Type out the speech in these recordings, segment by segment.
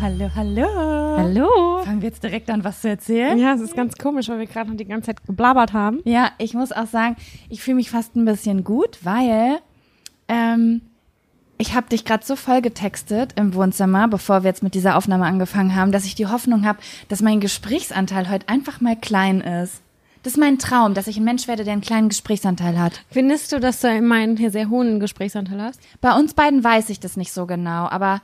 Hallo, hallo, hallo. Hallo. Fangen wir jetzt direkt an, was zu erzählen? Ja, es ist ganz komisch, weil wir gerade noch die ganze Zeit geblabbert haben. Ja, ich muss auch sagen, ich fühle mich fast ein bisschen gut, weil ähm, ich habe dich gerade so voll getextet im Wohnzimmer, bevor wir jetzt mit dieser Aufnahme angefangen haben, dass ich die Hoffnung habe, dass mein Gesprächsanteil heute einfach mal klein ist. Das ist mein Traum, dass ich ein Mensch werde, der einen kleinen Gesprächsanteil hat. Findest du, dass du immerhin hier sehr hohen Gesprächsanteil hast? Bei uns beiden weiß ich das nicht so genau, aber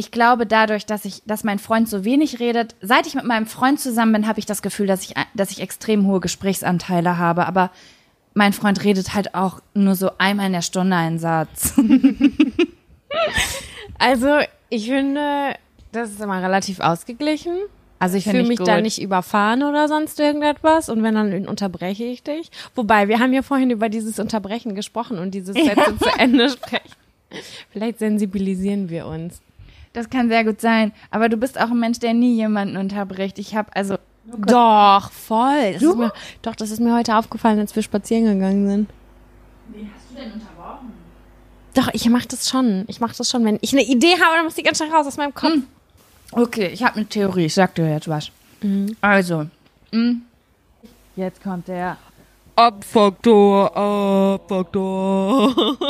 ich glaube dadurch, dass ich, dass mein Freund so wenig redet, seit ich mit meinem Freund zusammen bin, habe ich das Gefühl, dass ich, dass ich extrem hohe Gesprächsanteile habe. Aber mein Freund redet halt auch nur so einmal in der Stunde einen Satz. Also, ich finde, das ist immer relativ ausgeglichen. Also ich fühle ich mich gut. da nicht überfahren oder sonst irgendetwas. Und wenn, dann unterbreche ich dich. Wobei, wir haben ja vorhin über dieses Unterbrechen gesprochen und dieses Sätze zu Ende sprechen. Vielleicht sensibilisieren wir uns. Das kann sehr gut sein. Aber du bist auch ein Mensch, der nie jemanden unterbricht. Ich habe also Doch, voll. Das mir, doch, das ist mir heute aufgefallen, als wir spazieren gegangen sind. Wie hast du denn unterbrochen? Doch, ich mach das schon. Ich mach das schon. Wenn ich eine Idee habe, dann muss die ganz schnell raus aus meinem Kopf. Okay, ich habe eine Theorie. Ich sag dir jetzt was. Also, mm, jetzt kommt der Abfaktor, Abfaktor.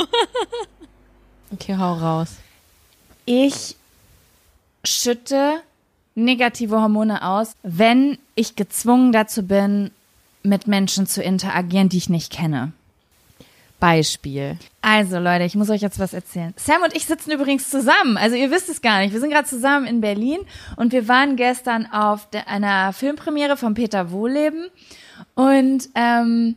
okay, hau raus. ich schütte negative Hormone aus, wenn ich gezwungen dazu bin, mit Menschen zu interagieren, die ich nicht kenne. Beispiel. Also Leute, ich muss euch jetzt was erzählen. Sam und ich sitzen übrigens zusammen. Also ihr wisst es gar nicht. Wir sind gerade zusammen in Berlin und wir waren gestern auf einer Filmpremiere von Peter Wohleben und ähm,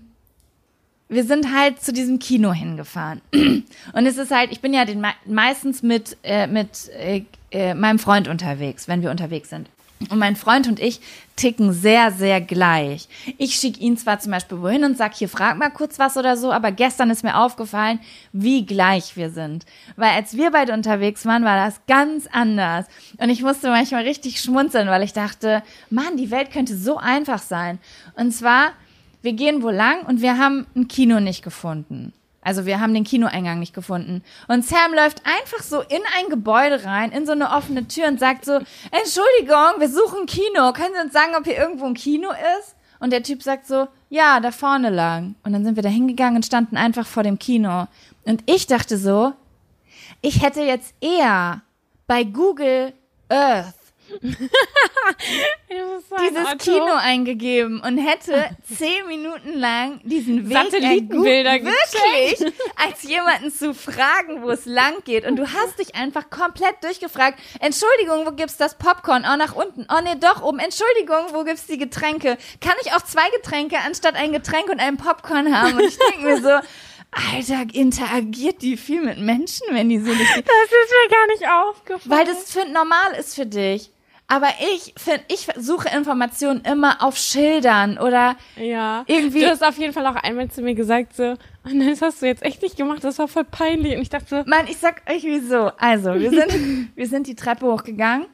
wir sind halt zu diesem Kino hingefahren. Und es ist halt, ich bin ja den, mei- meistens mit, äh, mit äh, äh, meinem Freund unterwegs, wenn wir unterwegs sind. Und mein Freund und ich ticken sehr, sehr gleich. Ich schicke ihn zwar zum Beispiel wohin und sag, hier frag mal kurz was oder so, aber gestern ist mir aufgefallen, wie gleich wir sind. Weil als wir beide unterwegs waren, war das ganz anders. Und ich musste manchmal richtig schmunzeln, weil ich dachte, Mann, die Welt könnte so einfach sein. Und zwar, wir gehen wo lang und wir haben ein Kino nicht gefunden. Also wir haben den Kinoeingang nicht gefunden. Und Sam läuft einfach so in ein Gebäude rein, in so eine offene Tür und sagt so, Entschuldigung, wir suchen Kino. Können Sie uns sagen, ob hier irgendwo ein Kino ist? Und der Typ sagt so, ja, da vorne lang. Und dann sind wir da hingegangen und standen einfach vor dem Kino. Und ich dachte so, ich hätte jetzt eher bei Google Earth dieses Kino eingegeben und hätte zehn Minuten lang diesen Weg Satellitenbilder wirklich als jemanden zu fragen, wo es lang geht und du hast dich einfach komplett durchgefragt. Entschuldigung, wo gibt's das Popcorn? Oh, nach unten. Oh nee, doch oben. Entschuldigung, wo gibt's die Getränke? Kann ich auch zwei Getränke anstatt ein Getränk und einen Popcorn haben? Und ich denke mir so, Alter, interagiert die viel mit Menschen, wenn die so nicht Das ist mir gar nicht aufgefallen. weil das für, normal ist für dich. Aber ich finde, ich suche Informationen immer auf Schildern oder Ja. Irgendwie- Du hast auf jeden Fall auch einmal zu mir gesagt, so, oh nein, das hast du jetzt echt nicht gemacht, das war voll peinlich. Und ich dachte Mann, ich sag euch wieso. Also, wir sind, wir sind die Treppe hochgegangen.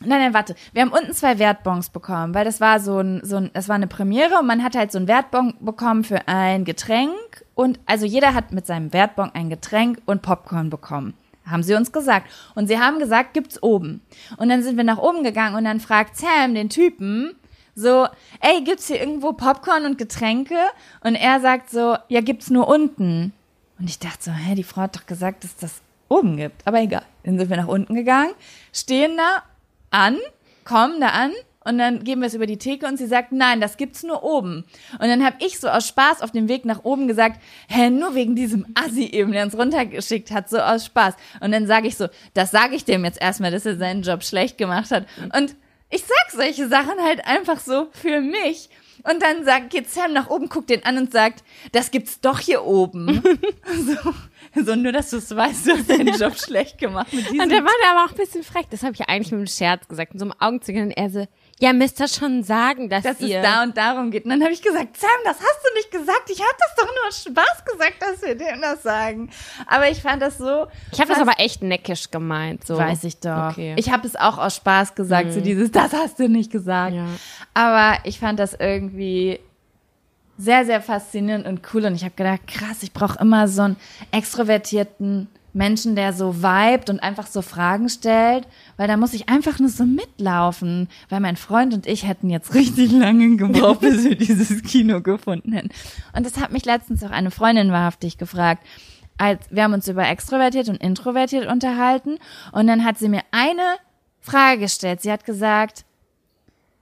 Nein, nein, warte. Wir haben unten zwei Wertbons bekommen, weil das war so ein, so ein, das war eine Premiere und man hat halt so ein Wertbon bekommen für ein Getränk und also jeder hat mit seinem Wertbon ein Getränk und Popcorn bekommen. Haben sie uns gesagt. Und sie haben gesagt, gibt's oben. Und dann sind wir nach oben gegangen und dann fragt Sam den Typen, so, ey, gibt's hier irgendwo Popcorn und Getränke? Und er sagt so, ja, gibt's nur unten. Und ich dachte so, hä, die Frau hat doch gesagt, dass das oben gibt. Aber egal. Dann sind wir nach unten gegangen, stehen da an, kommen da an und dann geben wir es über die Theke und sie sagt, nein, das gibt's nur oben. Und dann habe ich so aus Spaß auf dem Weg nach oben gesagt, hä, nur wegen diesem Assi eben, der uns runtergeschickt hat, so aus Spaß. Und dann sage ich so, das sage ich dem jetzt erstmal, dass er seinen Job schlecht gemacht hat. Und ich sag solche Sachen halt einfach so für mich. Und dann sagt, geht Sam nach oben, guckt den an und sagt, das gibt's doch hier oben. so, so, nur dass du es weißt, du hast deinen Job schlecht gemacht mit diesem und der war da aber auch ein bisschen frech. Das habe ich ja eigentlich mit einem Scherz gesagt, mit so einem Augenzwinkern. Und er so, ja, müsst ihr schon sagen, dass, dass ihr... es da und darum geht. Und dann habe ich gesagt, Sam, das hast du nicht gesagt. Ich habe das doch nur aus Spaß gesagt, dass wir dir das sagen. Aber ich fand das so. ich habe das aber echt neckisch gemeint. So. Weiß ich doch. Okay. Ich habe es auch aus Spaß gesagt, so dieses, das hast du nicht gesagt. Ja. Aber ich fand das irgendwie sehr, sehr faszinierend und cool. Und ich habe gedacht, krass, ich brauche immer so einen extrovertierten Menschen, der so vibet und einfach so Fragen stellt, weil da muss ich einfach nur so mitlaufen, weil mein Freund und ich hätten jetzt richtig lange gebraucht, bis wir dieses Kino gefunden hätten. Und das hat mich letztens auch eine Freundin wahrhaftig gefragt. Als, wir haben uns über extrovertiert und introvertiert unterhalten und dann hat sie mir eine Frage gestellt. Sie hat gesagt,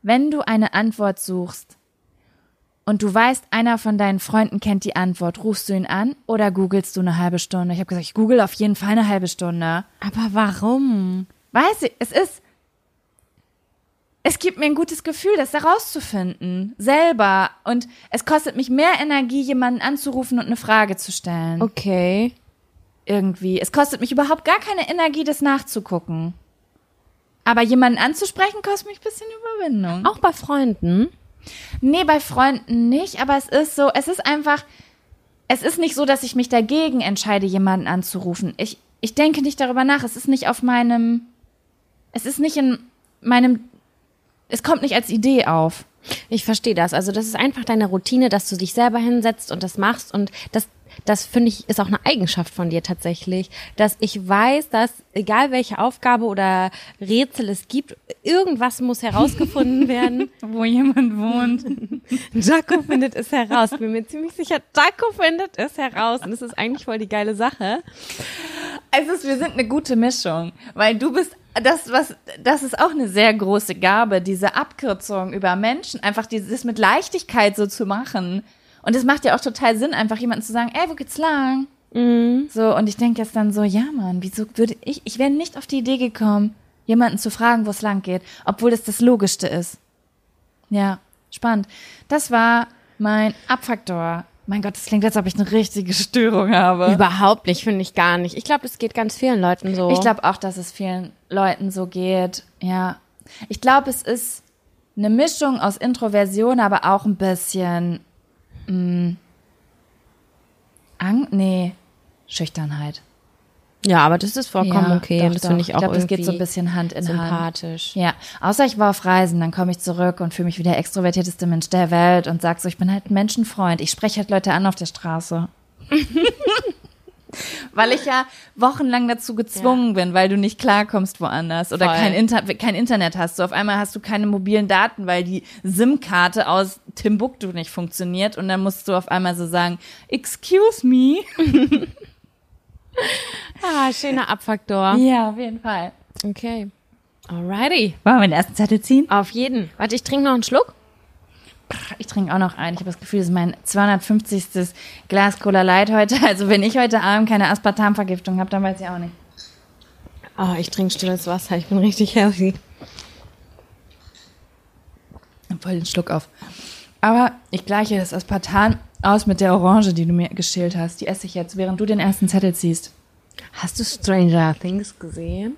wenn du eine Antwort suchst, und du weißt, einer von deinen Freunden kennt die Antwort, rufst du ihn an oder googelst du eine halbe Stunde? Ich habe gesagt, ich google auf jeden Fall eine halbe Stunde. Aber warum? Weiß ich, es ist, es gibt mir ein gutes Gefühl, das herauszufinden, selber. Und es kostet mich mehr Energie, jemanden anzurufen und eine Frage zu stellen. Okay. Irgendwie. Es kostet mich überhaupt gar keine Energie, das nachzugucken. Aber jemanden anzusprechen, kostet mich ein bisschen Überwindung. Auch bei Freunden? Nee, bei Freunden nicht, aber es ist so, es ist einfach, es ist nicht so, dass ich mich dagegen entscheide, jemanden anzurufen. Ich, ich denke nicht darüber nach. Es ist nicht auf meinem, es ist nicht in meinem, es kommt nicht als Idee auf. Ich verstehe das. Also das ist einfach deine Routine, dass du dich selber hinsetzt und das machst und das das finde ich ist auch eine Eigenschaft von dir tatsächlich, dass ich weiß, dass egal welche Aufgabe oder Rätsel es gibt, irgendwas muss herausgefunden werden, wo jemand wohnt. Jaco findet es heraus. Bin mir ziemlich sicher, Jaco findet es heraus und es ist eigentlich voll die geile Sache. Also wir sind eine gute Mischung, weil du bist das, was, das ist auch eine sehr große Gabe, diese Abkürzung über Menschen, einfach dieses mit Leichtigkeit so zu machen. Und es macht ja auch total Sinn, einfach jemandem zu sagen, ey, wo geht's lang? Mhm. So, und ich denke jetzt dann so, ja, Mann, wieso würde ich, ich wäre nicht auf die Idee gekommen, jemanden zu fragen, wo es lang geht, obwohl das das Logischste ist. Ja, spannend. Das war mein Abfaktor. Mein Gott, das klingt, als ob ich eine richtige Störung habe. Überhaupt nicht, finde ich gar nicht. Ich glaube, es geht ganz vielen Leuten so. Ich glaube auch, dass es vielen Leuten so geht. Ja. Ich glaube, es ist eine Mischung aus Introversion, aber auch ein bisschen mh, mm. Ang nee, Schüchternheit. Ja, aber das ist vollkommen ja, okay. Doch, das finde ich auch ich glaub, irgendwie das geht so ein bisschen Hand in sympathisch. Hand. Ja, außer ich war auf Reisen, dann komme ich zurück und fühle mich wie der extrovertierteste Mensch der Welt und sag so, ich bin halt ein Menschenfreund. Ich spreche halt Leute an auf der Straße. weil ich ja wochenlang dazu gezwungen ja. bin, weil du nicht klarkommst woanders oder kein, Inter kein Internet hast. So auf einmal hast du keine mobilen Daten, weil die SIM-Karte aus Timbuktu nicht funktioniert und dann musst du auf einmal so sagen, excuse me. ah, schöner Abfaktor. Ja, auf jeden Fall. Okay. Alrighty. Wollen wir den ersten Zettel ziehen? Auf jeden. Warte, ich trinke noch einen Schluck. Ich trinke auch noch ein. Ich habe das Gefühl, das ist mein 250. Glas Cola Light heute. Also wenn ich heute Abend keine Aspartamvergiftung habe, dann weiß ich auch nicht. Oh, ich trinke stilles Wasser. Ich bin richtig healthy. Voll den Schluck auf. Aber ich gleiche das Aspartam aus mit der Orange, die du mir gestillt hast. Die esse ich jetzt, während du den ersten Zettel ziehst. Hast du Stranger Things gesehen?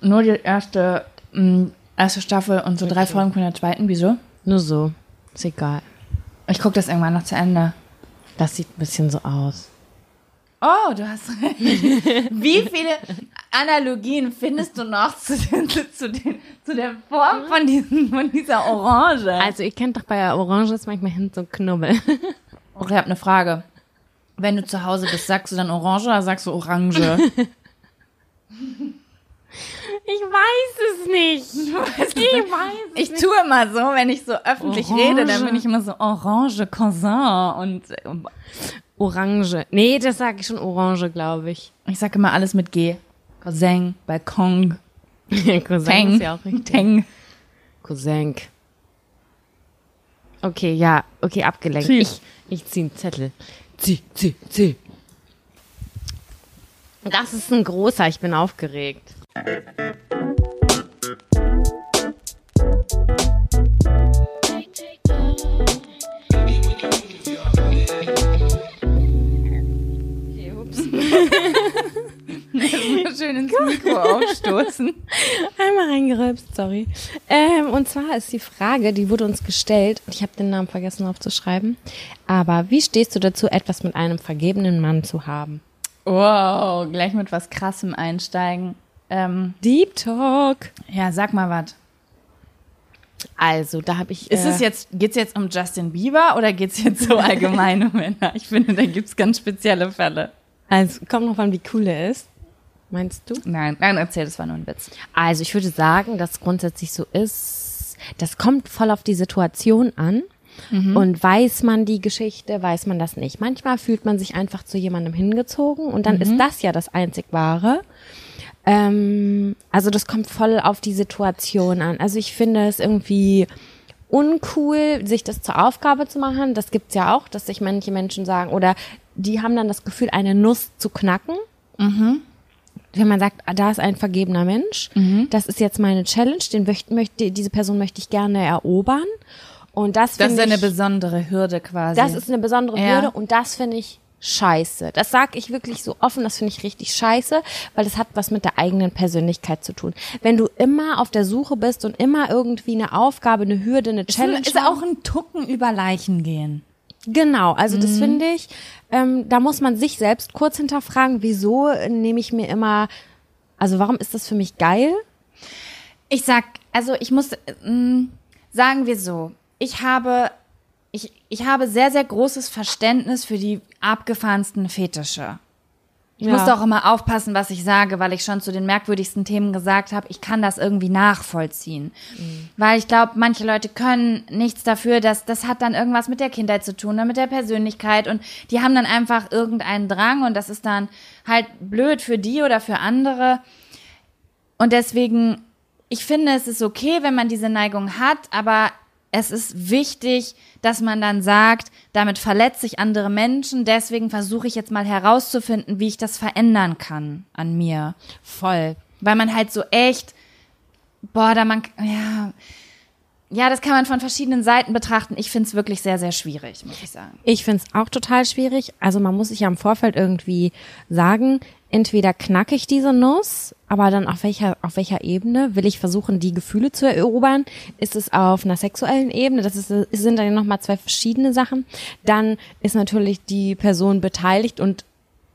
Nur die erste, mh, mm, erste Staffel und so okay. drei Folgen von der zweiten. Wieso? Nur so. Ist egal. Ich gucke das irgendwann noch zu Ende. Das sieht ein bisschen so aus. Oh, du hast recht. Wie viele Analogien findest du noch zu, den, zu, den, zu der Form von, diesen, von dieser Orange? Also, ihr kennt doch bei der Orange ist manchmal hinten so Knubbel. Oh, ich habe eine Frage. Wenn du zu Hause bist, sagst du dann Orange oder sagst du Orange? Ich weiß es nicht. Ich weiß es Ich nicht. tue immer so, wenn ich so öffentlich Orange. rede, dann bin ich immer so Orange, Cousin und Orange. Nee, das sage ich schon Orange, glaube ich. Ich sage immer alles mit G. Cousin, Balkon. Cousin Teng. ist ja auch richtig. Teng. Cousin. Okay, ja, okay, abgelenkt. Zieh. Ich, ich ziehe einen Zettel. Zieh, zieh, zieh. Das ist ein großer, ich bin aufgeregt. Schön ins Mikro aufstoßen. Einmal reingerülpst, sorry. Ähm, und zwar ist die Frage, die wurde uns gestellt, und ich habe den Namen vergessen aufzuschreiben. Aber wie stehst du dazu, etwas mit einem vergebenen Mann zu haben? Wow, gleich mit was Krassem einsteigen. Ähm, Deep Talk. Ja, sag mal was. Also, da habe ich. Ist äh, es jetzt, geht's jetzt um Justin Bieber oder geht's jetzt so allgemein um Männer? Ich finde, da gibt's ganz spezielle Fälle. Also, kommt noch an, wie cool er ist. Meinst du? Nein, nein, erzähl, das war nur ein Witz. Also ich würde sagen, dass grundsätzlich so ist, das kommt voll auf die Situation an. Und weiß man die Geschichte, weiß man das nicht. Manchmal fühlt man sich einfach zu jemandem hingezogen und dann ist das ja das einzig wahre. Ähm, also das kommt voll auf die Situation an. Also ich finde es irgendwie uncool, sich das zur Aufgabe zu machen. Das gibt's ja auch, dass sich manche Menschen sagen, oder die haben dann das Gefühl, eine Nuss zu knacken. Wenn man sagt, da ist ein vergebener Mensch, das ist jetzt meine Challenge, den möchte, möchte, diese Person möchte ich gerne erobern. Und das, Das ist finde eine ich, besondere Hürde quasi. das ist eine besondere Ja. Hürde und das finde ich scheiße. Das sag ich wirklich so offen, das finde ich richtig scheiße, weil das hat was mit der eigenen Persönlichkeit zu tun. Wenn du immer auf der Suche bist und immer irgendwie eine Aufgabe, eine Hürde, eine Challenge ist auch ein Tucken über Leichen gehen. Genau, also Mhm. das finde ich, ähm, da muss man sich selbst kurz hinterfragen, wieso nehme ich mir immer, also warum ist das für mich geil? Ich sag, also ich muss, ähm, sagen wir so, ich habe, ich, ich habe sehr, sehr großes Verständnis für die abgefahrensten Fetische. Ich Ja. muss auch immer aufpassen, was ich sage, weil ich schon zu den merkwürdigsten Themen gesagt habe, ich kann das irgendwie nachvollziehen. Weil ich glaube, manche Leute können nichts dafür, dass das hat dann irgendwas mit der Kindheit zu tun, oder mit der Persönlichkeit und die haben dann einfach irgendeinen Drang und das ist dann halt blöd für die oder für andere. Und deswegen, ich finde, es ist okay, wenn man diese Neigung hat, aber es ist wichtig, dass man dann sagt, damit verletze ich andere Menschen, deswegen versuche ich jetzt mal herauszufinden, wie ich das verändern kann an mir. Voll. Weil man halt so echt, boah, da man, ja, ja, das kann man von verschiedenen Seiten betrachten. Ich finde es wirklich sehr, sehr schwierig, muss ich sagen. Ich finde es auch total schwierig. Also man muss sich ja im Vorfeld irgendwie sagen, entweder knacke ich diese Nuss, aber dann auf welcher, auf welcher Ebene will ich versuchen, die Gefühle zu erobern? Ist es auf einer sexuellen Ebene? Das ist, sind dann nochmal zwei verschiedene Sachen. Dann ist natürlich die Person beteiligt und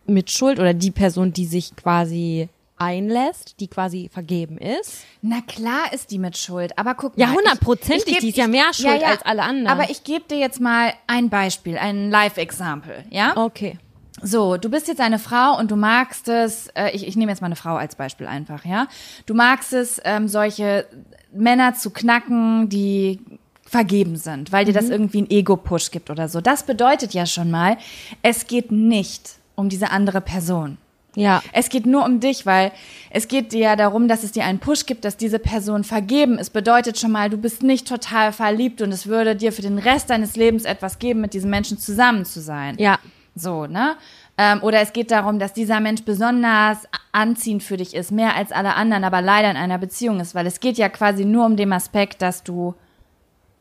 mit Schuld oder die Person, die sich quasi einlässt, die quasi vergeben ist. Na klar ist die mit Schuld, aber guck Ja, mal. hundertprozentig, ich geb- die ist ja mehr schuld als alle anderen. Aber ich gebe dir jetzt mal ein Beispiel, ein Live-Example, ja? Okay. So, du bist jetzt eine Frau und du magst es, äh, ich, ich nehme jetzt mal eine Frau als Beispiel einfach, ja? Du magst es, ähm, solche Männer zu knacken, die vergeben sind, weil dir das irgendwie einen Ego-Push gibt oder so. Das bedeutet ja schon mal, es geht nicht um diese andere Person. Ja. Es geht nur um dich, weil es geht dir ja darum, dass es dir einen Push gibt, dass diese Person vergeben ist. Bedeutet schon mal, du bist nicht total verliebt und es würde dir für den Rest deines Lebens etwas geben, mit diesem Menschen zusammen zu sein. Ja. So, ne? Ähm, oder es geht darum, dass dieser Mensch besonders anziehend für dich ist, mehr als alle anderen, aber leider in einer Beziehung ist, weil es geht ja quasi nur um den Aspekt, dass du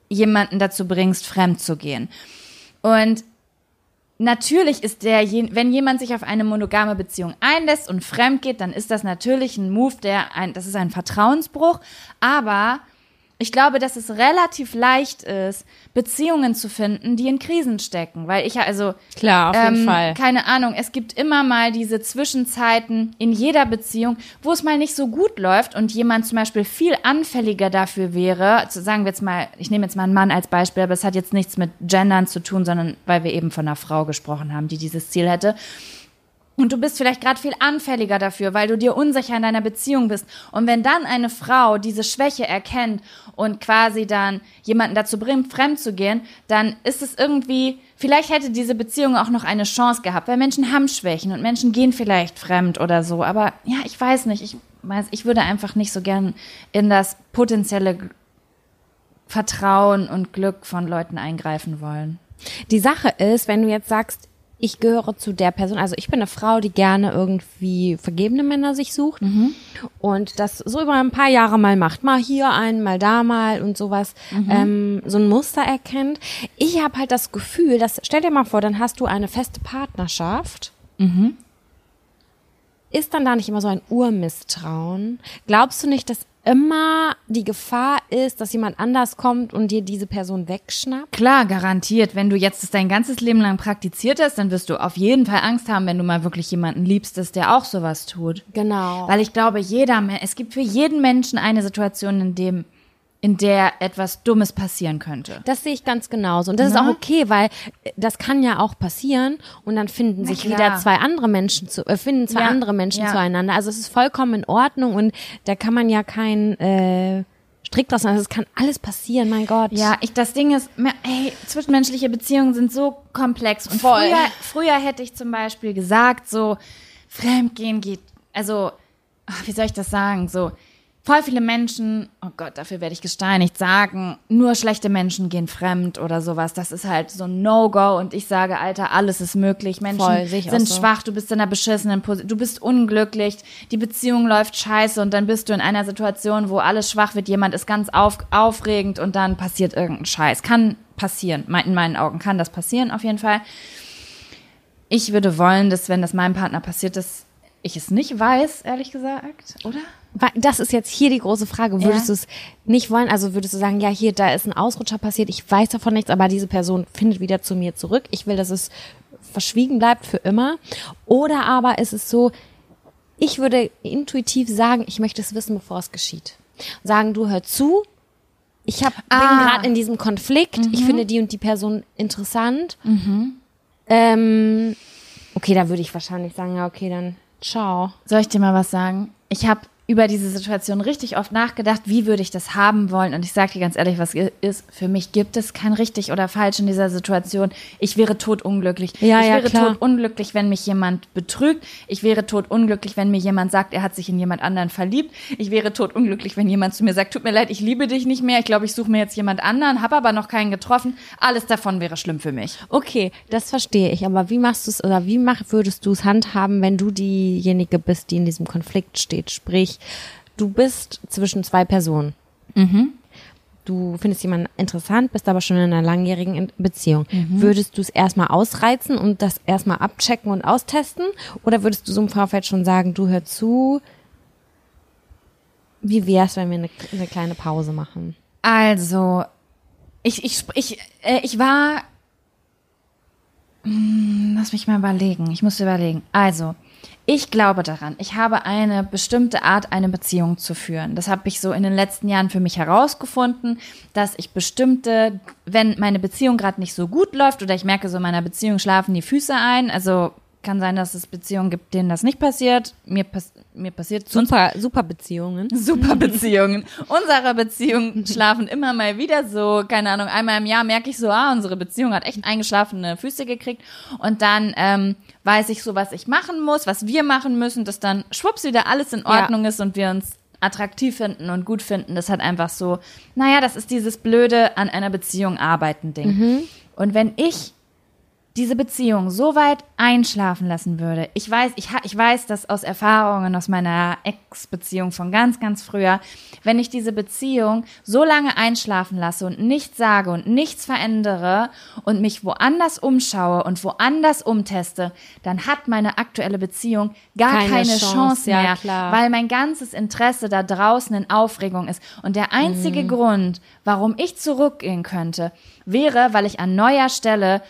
jemanden dazu bringst, fremd zu gehen. Und natürlich ist der, wenn jemand sich auf eine monogame Beziehung einlässt und fremd geht, dann ist das natürlich ein Move, der ein, das ist ein Vertrauensbruch. Aber ich glaube, dass es relativ leicht ist, Beziehungen zu finden, die in Krisen stecken, weil ich ja also Klar, auf jeden ähm, Fall. Keine Ahnung, es gibt immer mal diese Zwischenzeiten in jeder Beziehung, wo es mal nicht so gut läuft und jemand zum Beispiel viel anfälliger dafür wäre, zu sagen wir jetzt mal, ich nehme jetzt mal einen Mann als Beispiel, aber es hat jetzt nichts mit Gendern zu tun, sondern weil wir eben von einer Frau gesprochen haben, die dieses Ziel hätte. Und du bist vielleicht gerade viel anfälliger dafür, weil du dir unsicher in deiner Beziehung bist. Und wenn dann eine Frau diese Schwäche erkennt und quasi dann jemanden dazu bringt, fremd zu gehen, dann ist es irgendwie, vielleicht hätte diese Beziehung auch noch eine Chance gehabt, weil Menschen haben Schwächen und Menschen gehen vielleicht fremd oder so. Aber ja, ich weiß nicht, ich weiß, ich würde einfach nicht so gern in das potenzielle Vertrauen und Glück von Leuten eingreifen wollen. Die Sache ist, wenn du jetzt sagst, ich gehöre zu der Person, also ich bin eine Frau, die gerne irgendwie vergebene Männer sich sucht und das so über ein paar Jahre mal macht, mal hier einen, mal da mal und sowas, ähm, so ein Muster erkennt. Ich habe halt das Gefühl, dass, stell dir mal vor, dann hast du eine feste Partnerschaft. Ist dann da nicht immer so ein Urmisstrauen? Glaubst du nicht, dass immer die Gefahr ist, dass jemand anders kommt und dir diese Person wegschnappt? Klar, garantiert. Wenn du jetzt das dein ganzes Leben lang praktiziert hast, dann wirst du auf jeden Fall Angst haben, wenn du mal wirklich jemanden liebst, dass der auch sowas tut. Genau. Weil ich glaube, jeder, es gibt für jeden Menschen eine Situation, in dem in der etwas Dummes passieren könnte. Das sehe ich ganz genauso. Und das ist Ne? auch okay, weil äh, das kann ja auch passieren und dann finden sich wieder zwei andere Menschen zu, äh, finden zwei Ja, andere Menschen ja. zueinander. Also es ist vollkommen in Ordnung und da kann man ja kein äh, Strick draus machen. Also es kann alles passieren, mein Gott. Ja, ich, das Ding ist, ey, zwischenmenschliche Beziehungen sind so komplex. Und Voll. Früher, früher hätte ich zum Beispiel gesagt, so, Fremdgehen geht, also, ach, wie soll ich das sagen, so, voll viele Menschen, oh Gott, dafür werde ich gesteinigt, sagen, nur schlechte Menschen gehen fremd oder sowas. Das ist halt so ein No-Go und ich sage, Alter, alles ist möglich. Menschen Voll, sind so. schwach, du bist in einer beschissenen Position, du bist unglücklich, die Beziehung läuft scheiße und dann bist du in einer Situation, wo alles schwach wird, jemand ist ganz auf, aufregend und dann passiert irgendein Scheiß. Kann passieren, in meinen Augen kann das passieren auf jeden Fall. Ich würde wollen, dass wenn das meinem Partner passiert, dass ich es nicht weiß, ehrlich gesagt, oder? Das ist jetzt hier die große Frage. Würdest Ja. du es nicht wollen? Also würdest du sagen, ja, hier, da ist ein Ausrutscher passiert, ich weiß davon nichts, aber diese Person findet wieder zu mir zurück. Ich will, dass es verschwiegen bleibt für immer. Oder aber ist es so, ich würde intuitiv sagen, ich möchte es wissen, bevor es geschieht. Sagen, du hör zu. Ich hab, bin Ah. gerade in diesem Konflikt. Ich finde die und die Person interessant. Ähm, okay, da würde ich wahrscheinlich sagen, ja, okay, dann ciao. Soll ich dir mal was sagen? Ich habe über diese Situation richtig oft nachgedacht, wie würde ich das haben wollen. Und ich sage dir ganz ehrlich, was ist, für mich gibt es kein richtig oder falsch in dieser Situation. Ich wäre totunglücklich. Ja, ich ja, wäre klar. totunglücklich, wenn mich jemand betrügt. Ich wäre totunglücklich, wenn mir jemand sagt, er hat sich in jemand anderen verliebt. Ich wäre totunglücklich, wenn jemand zu mir sagt, tut mir leid, ich liebe dich nicht mehr. Ich glaube, ich suche mir jetzt jemand anderen, habe aber noch keinen getroffen. Alles davon wäre schlimm für mich. Okay, das verstehe ich. Aber wie machst du es oder wie mach, würdest du es handhaben, wenn du diejenige bist, die in diesem Konflikt steht? Sprich, du bist zwischen zwei Personen. Du findest jemanden interessant, bist aber schon in einer langjährigen Beziehung. Würdest du es erstmal ausreizen und das erstmal abchecken und austesten? Oder würdest du so im Vorfeld schon sagen, du hör zu, wie wär's, wenn wir eine, eine kleine Pause machen? Also, ich, ich, ich, äh, ich war. Hm, Lass mich mal überlegen. Ich muss überlegen. Also, ich glaube daran. Ich habe eine bestimmte Art, eine Beziehung zu führen. Das habe ich so in den letzten Jahren für mich herausgefunden, dass ich bestimmte, wenn meine Beziehung gerade nicht so gut läuft oder ich merke so in meiner Beziehung schlafen die Füße ein, also kann sein, dass es Beziehungen gibt, denen das nicht passiert. Mir, pass mir passiert Super, super Beziehungen. super Beziehungen. Unsere Beziehungen schlafen immer mal wieder so, keine Ahnung, einmal im Jahr merke ich so, ah, unsere Beziehung hat echt eingeschlafene Füße gekriegt. Und dann ähm, weiß ich so, was ich machen muss, was wir machen müssen, dass dann schwupps wieder alles in Ja. Ordnung ist und wir uns attraktiv finden und gut finden. Das hat einfach so, naja, das ist dieses blöde an einer Beziehung arbeiten Ding. Und wenn ich diese Beziehung so weit einschlafen lassen würde. Ich weiß, ich, ich weiß das aus Erfahrungen aus meiner Ex-Beziehung von ganz, ganz früher. Wenn ich diese Beziehung so lange einschlafen lasse und nichts sage und nichts verändere und mich woanders umschaue und woanders umteste, dann hat meine aktuelle Beziehung gar Keine keine, Chance, Chance, ja, mehr, klar. weil mein ganzes Interesse da draußen in Aufregung ist. Und der einzige Grund, warum ich zurückgehen könnte, wäre, weil ich an neuer Stelle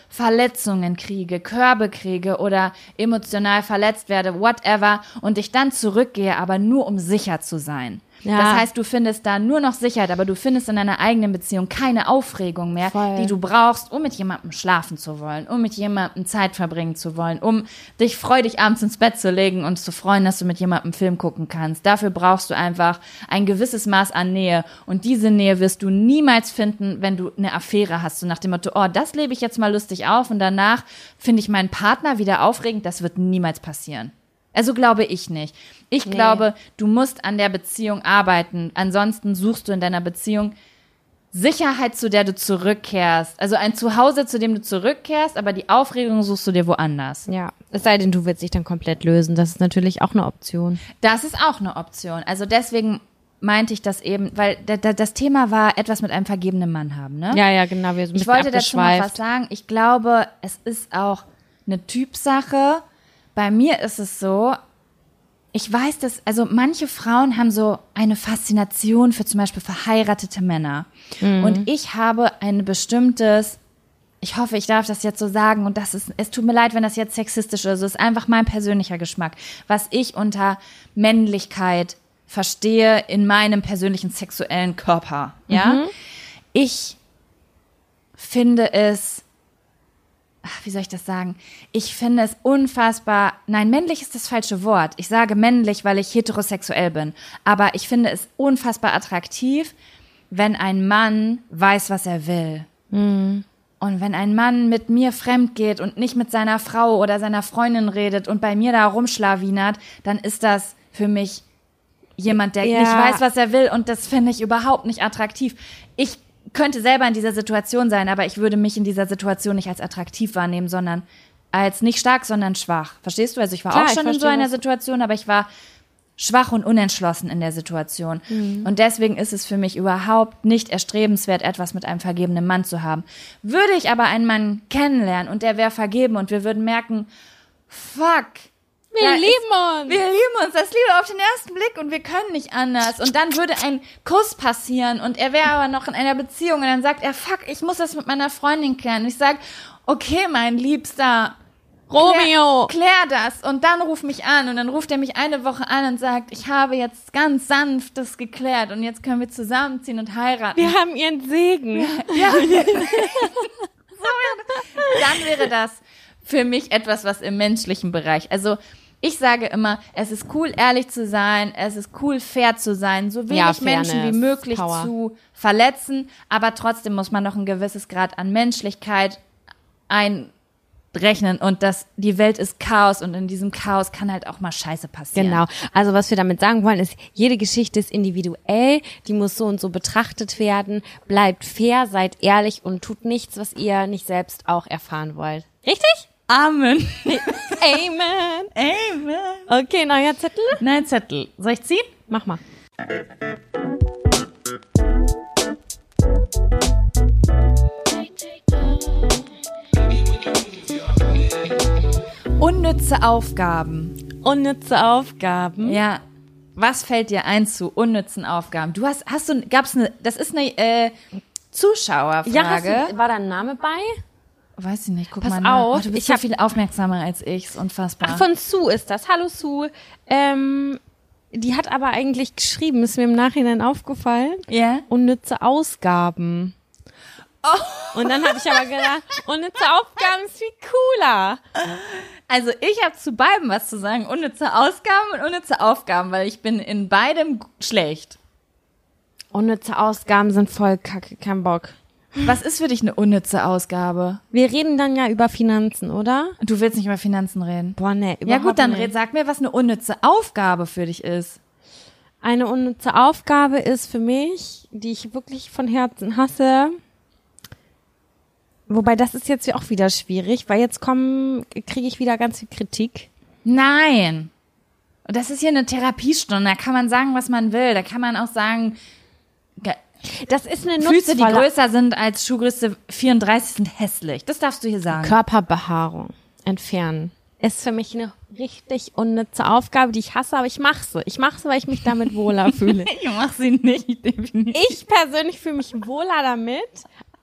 Verletzungen kriege, Körbe kriege oder emotional verletzt werde, whatever, und ich dann zurückgehe, aber nur um sicher zu sein. Ja. Das heißt, du findest da nur noch Sicherheit, aber du findest in deiner eigenen Beziehung keine Aufregung mehr, Voll. die du brauchst, um mit jemandem schlafen zu wollen, um mit jemandem Zeit verbringen zu wollen, um dich freudig abends ins Bett zu legen und zu freuen, dass du mit jemandem einen Film gucken kannst. Dafür brauchst du einfach ein gewisses Maß an Nähe. Und diese Nähe wirst du niemals finden, wenn du eine Affäre hast. So nach dem Motto, oh, das lebe ich jetzt mal lustig auf und danach finde ich meinen Partner wieder aufregend. Das wird niemals passieren. Also glaube ich nicht. Ich glaube, du musst an der Beziehung arbeiten. Ansonsten suchst du in deiner Beziehung Sicherheit, zu der du zurückkehrst. Also ein Zuhause, zu dem du zurückkehrst, aber die Aufregung suchst du dir woanders. Ja, es sei denn, du willst dich dann komplett lösen. Das ist natürlich auch eine Option. Das ist auch eine Option. Also deswegen meinte ich das eben, weil da, da, das Thema war etwas mit einem vergebenen Mann haben, ne? Ja, ja, genau. Wir sind Ich wollte dazu noch was sagen. Ich glaube, es ist auch eine Typsache. Bei mir ist es so, ich weiß, dass, also manche Frauen haben so eine Faszination für zum Beispiel verheiratete Männer. Mhm. Und ich habe ein bestimmtes, ich hoffe, ich darf das jetzt so sagen und das ist, es tut mir leid, wenn das jetzt sexistisch ist, es ist einfach mein persönlicher Geschmack, was ich unter Männlichkeit verstehe in meinem persönlichen sexuellen Körper. Ja, ich finde es, ach, wie soll ich das sagen? Ich finde es unfassbar, nein, männlich ist das falsche Wort. Ich sage männlich, weil ich heterosexuell bin. Aber ich finde es unfassbar attraktiv, wenn ein Mann weiß, was er will. Und wenn ein Mann mit mir fremd geht und nicht mit seiner Frau oder seiner Freundin redet und bei mir da rumschlawinert, dann ist das für mich jemand, der Ja. nicht weiß, was er will und das finde ich überhaupt nicht attraktiv. Ich könnte selber in dieser Situation sein, aber ich würde mich in dieser Situation nicht als attraktiv wahrnehmen, sondern als nicht stark, sondern schwach. Verstehst du? Also ich war Klar, auch schon in so einer. Situation, aber ich war schwach und unentschlossen in der Situation. Mhm. Und deswegen ist es für mich überhaupt nicht erstrebenswert, etwas mit einem vergebenen Mann zu haben. Würde ich aber einen Mann kennenlernen und der wäre vergeben und wir würden merken, fuck. Wir da lieben ist, uns. Wir lieben uns, das Liebe auf den ersten Blick und wir können nicht anders. Und dann würde ein Kuss passieren und er wäre aber noch in einer Beziehung und dann sagt er, fuck, ich muss das mit meiner Freundin klären. Und ich sag, okay, mein Liebster, Romeo. Klär, klär das und dann ruf mich an und dann ruft er mich eine Woche an und sagt, ich habe jetzt ganz sanft das geklärt und jetzt können wir zusammenziehen und heiraten. Wir haben ihren Segen. Dann wäre das für mich etwas, was im menschlichen Bereich. Also ich sage immer, es ist cool, ehrlich zu sein, es ist cool, fair zu sein, so wenig Ja, Menschen wie möglich Power. zu verletzen, aber trotzdem muss man noch ein gewisses Grad an Menschlichkeit einrechnen und das, die Welt ist Chaos und in diesem Chaos kann halt auch mal Scheiße passieren. Genau. Also was wir damit sagen wollen, ist, jede Geschichte ist individuell, die muss so und so betrachtet werden. Bleibt fair, seid ehrlich und tut nichts, was ihr nicht selbst auch erfahren wollt. Richtig? Amen. Amen. Amen. Okay, neuer Zettel? Nein, Zettel. Soll ich ziehen? Mach mal. Unnütze Aufgaben. Unnütze Aufgaben. Ja. Was fällt dir ein zu unnützen Aufgaben? Du hast, hast du, gab's eine, das ist eine äh, Zuschauerfrage. Ja, hast du, war da ein Name bei? Weiß ich nicht, guck Pass mal nach. auf, Oh, du bist ich so hab- viel aufmerksamer als ich, ist unfassbar. Ach, von Sue ist das. Hallo Sue. Ähm, die hat aber eigentlich geschrieben, ist mir im Nachhinein aufgefallen. Ja? Unnütze Ausgaben. Und dann habe ich aber gedacht, unnütze Aufgaben ist viel cooler. Also ich habe zu beiden was zu sagen. Unnütze Ausgaben und unnütze Aufgaben, weil ich bin in beidem schlecht. Unnütze Ausgaben sind voll kacke, kein Bock. Was ist für dich eine unnütze Ausgabe? Wir reden dann ja über Finanzen, oder? Du willst nicht über Finanzen reden. Boah, nee, Ja überhaupt gut, dann nicht. red, sag mir, was eine unnütze Aufgabe für dich ist. Eine unnütze Aufgabe ist für mich, die ich wirklich von Herzen hasse. Wobei das ist jetzt auch wieder schwierig, weil jetzt kommen, kriege ich wieder ganz viel Kritik. Nein. Und Das ist hier eine Therapiestunde. Da kann man sagen, was man will. Da kann man auch sagen, ge- Das ist eine Füße, die größer sind als Schuhgröße 34, sind hässlich. Das darfst du hier sagen. Körperbehaarung entfernen. Ist für mich eine richtig unnütze Aufgabe, die ich hasse, aber ich mache sie. Ich mache sie, weil ich mich damit wohler fühle. Ich mach sie nicht, definitiv. Ich persönlich fühle mich wohler damit,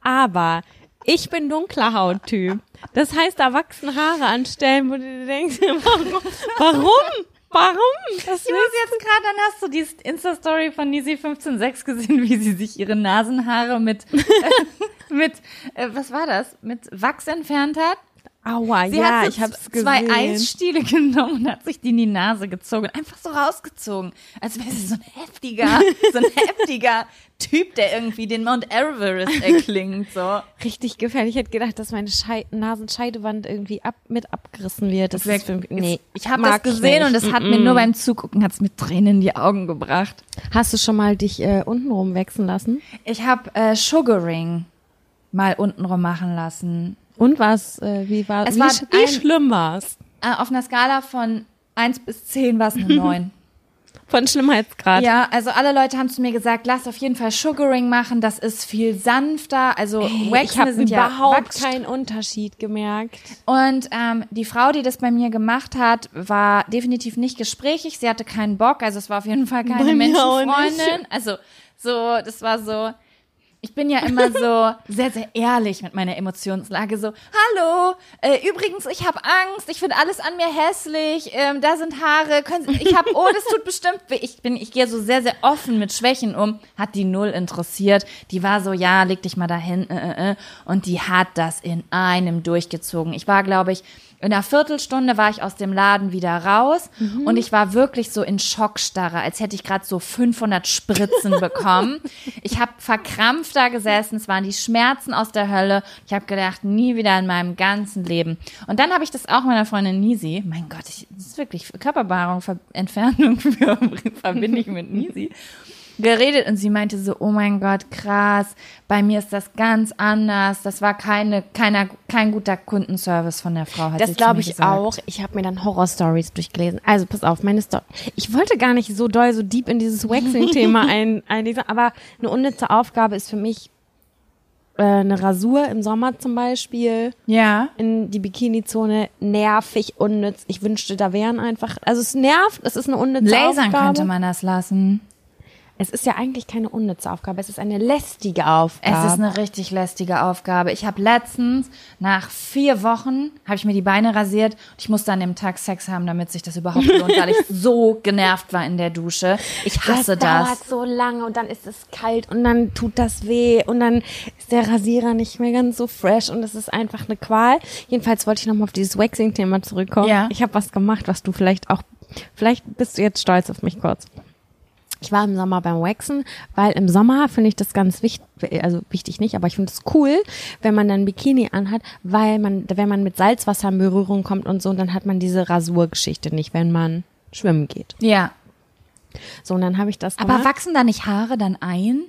aber ich bin dunkler Hauttyp. Das heißt, da wachsen Haare an Stellen, wo du dir denkst, warum? Warum? Warum? Das Ich muss jetzt gerade, dann hast du die Insta-Story von Nisi 156 gesehen, wie sie sich ihre Nasenhaare mit, äh, mit, äh, was war das? Mit Wachs entfernt hat. Aua, Sie ja, hat ich hab's z- zwei gesehen. Eisstiele genommen und hat sich die in die Nase gezogen. Einfach so rausgezogen. Als wäre sie so ein heftiger, so ein heftiger Typ, der irgendwie den Mount Everest erklingt, so. Richtig gefährlich. Ich hätte gedacht, dass meine Schei Nasenscheidewand irgendwie ab mit abgerissen wird. Das ist für mich, nee, Ich habe das gesehen nicht. und das hat mir nur beim Zugucken hat's mir Tränen in die Augen gebracht. Hast du schon mal dich äh, untenrum wechseln lassen? Ich habe äh, Sugaring mal untenrum machen lassen. Und was, äh, wie war, Es wie, war sch- wie ein- schlimm war's? Äh, auf einer Skala von 1 bis 10 war es eine 9. Von Schlimmheitsgrad. ja, also alle Leute haben zu mir gesagt, lass auf jeden Fall Sugaring machen, das ist viel sanfter. Also ich Waxen habe sind überhaupt ja Wachs keinen Unterschied gemerkt. Und ähm, die Frau, die das bei mir gemacht hat, war definitiv nicht gesprächig. Sie hatte keinen Bock. Also es war auf jeden Fall keine Menschenfreundin. Also so, das war so. Ich bin ja immer so sehr, sehr ehrlich mit meiner Emotionslage. So, hallo, äh, übrigens, ich habe Angst, ich finde alles an mir hässlich, ähm, da sind Haare, können Sie, ich habe, oh, das tut bestimmt weh. Ich bin, ich gehe so sehr, sehr offen mit Schwächen um. Hat die null interessiert. Die war so, ja, leg dich mal dahin. Äh, äh, äh. Und die hat das in einem durchgezogen. Ich war, glaube ich, in einer Viertelstunde war ich aus dem Laden wieder raus mhm. und ich war wirklich so in Schockstarre, als hätte ich gerade so 500 Spritzen bekommen. Ich habe verkrampft da gesessen, es waren die Schmerzen aus der Hölle. Ich habe gedacht, nie wieder in meinem ganzen Leben. Und dann habe ich das auch meiner Freundin Nisi, mein Gott, ich, das ist wirklich Körperbehaarung, Entfernung verbinde ich mit Nisi geredet und sie meinte so, oh mein Gott, krass, bei mir ist das ganz anders. Das war keine, keiner, kein guter Kundenservice von der Frau. das glaube ich gesagt. auch. Ich habe mir dann Horror-Stories durchgelesen. Also pass auf, meine Story. Ich wollte gar nicht so doll, so deep in dieses Waxing-Thema ein, einlesen, aber eine unnütze Aufgabe ist für mich äh, eine Rasur im Sommer zum Beispiel. Ja. In die Bikini-Zone nervig, unnütz. Ich wünschte, da wären einfach, also es nervt, es ist eine unnütze Lasern Aufgabe. Lasern könnte man das lassen. Es ist ja eigentlich keine unnütze Aufgabe, es ist eine lästige Aufgabe. Es ist eine richtig lästige Aufgabe. Ich habe letztens, nach vier Wochen, habe ich mir die Beine rasiert und ich musste an dem Tag Sex haben, damit sich das überhaupt lohnt, weil ich so genervt war in der Dusche. Ich hasse das. Das dauert so lange und dann ist es kalt und dann tut das weh und dann ist der Rasierer nicht mehr ganz so fresh und es ist einfach eine Qual. Jedenfalls wollte ich nochmal auf dieses Waxing-Thema zurückkommen. Ja. Ich habe was gemacht, was du vielleicht auch, vielleicht bist du jetzt stolz auf mich kurz. Ich war im Sommer beim Waxen, weil im Sommer finde ich das ganz wichtig, also wichtig nicht, aber ich finde es cool, wenn man dann Bikini anhat, weil man, wenn man mit Salzwasser in Berührung kommt und so, dann hat man diese Rasurgeschichte nicht, wenn man schwimmen geht. Ja. So, und dann habe ich das gemacht. Aber wachsen da nicht Haare dann ein?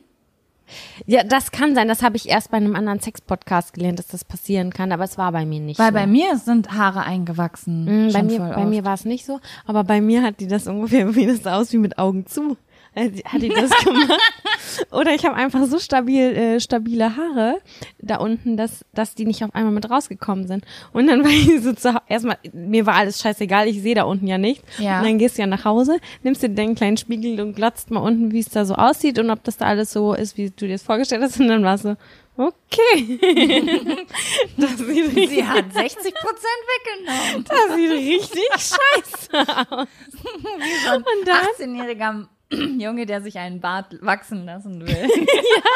Ja, das kann sein. Das habe ich erst bei einem anderen Sex-Podcast gelernt, dass das passieren kann, aber es war bei mir nicht Weil so. bei mir sind Haare eingewachsen. Mm, bei mir, bei mir war es nicht so, aber bei mir hat die das ungefähr wie das aus wie mit Augen zu. Äh, hat die das gemacht. Oder ich habe einfach so stabil, äh, stabile Haare da unten, dass, dass die nicht auf einmal mit rausgekommen sind. Und dann war ich so zu erstmal, mir war alles scheißegal, ich sehe da unten ja nichts. Ja. Und dann gehst du ja nach Hause, nimmst dir den kleinen Spiegel und glotzt mal unten, wie es da so aussieht und ob das da alles so ist, wie du dir das vorgestellt hast. Und dann war es so, okay. das sieht richtig, Sie hat 60 Prozent weggenommen. Das sieht richtig scheiße aus. wie so ein 18-jähriger Junge, der sich einen Bart wachsen lassen will. ja.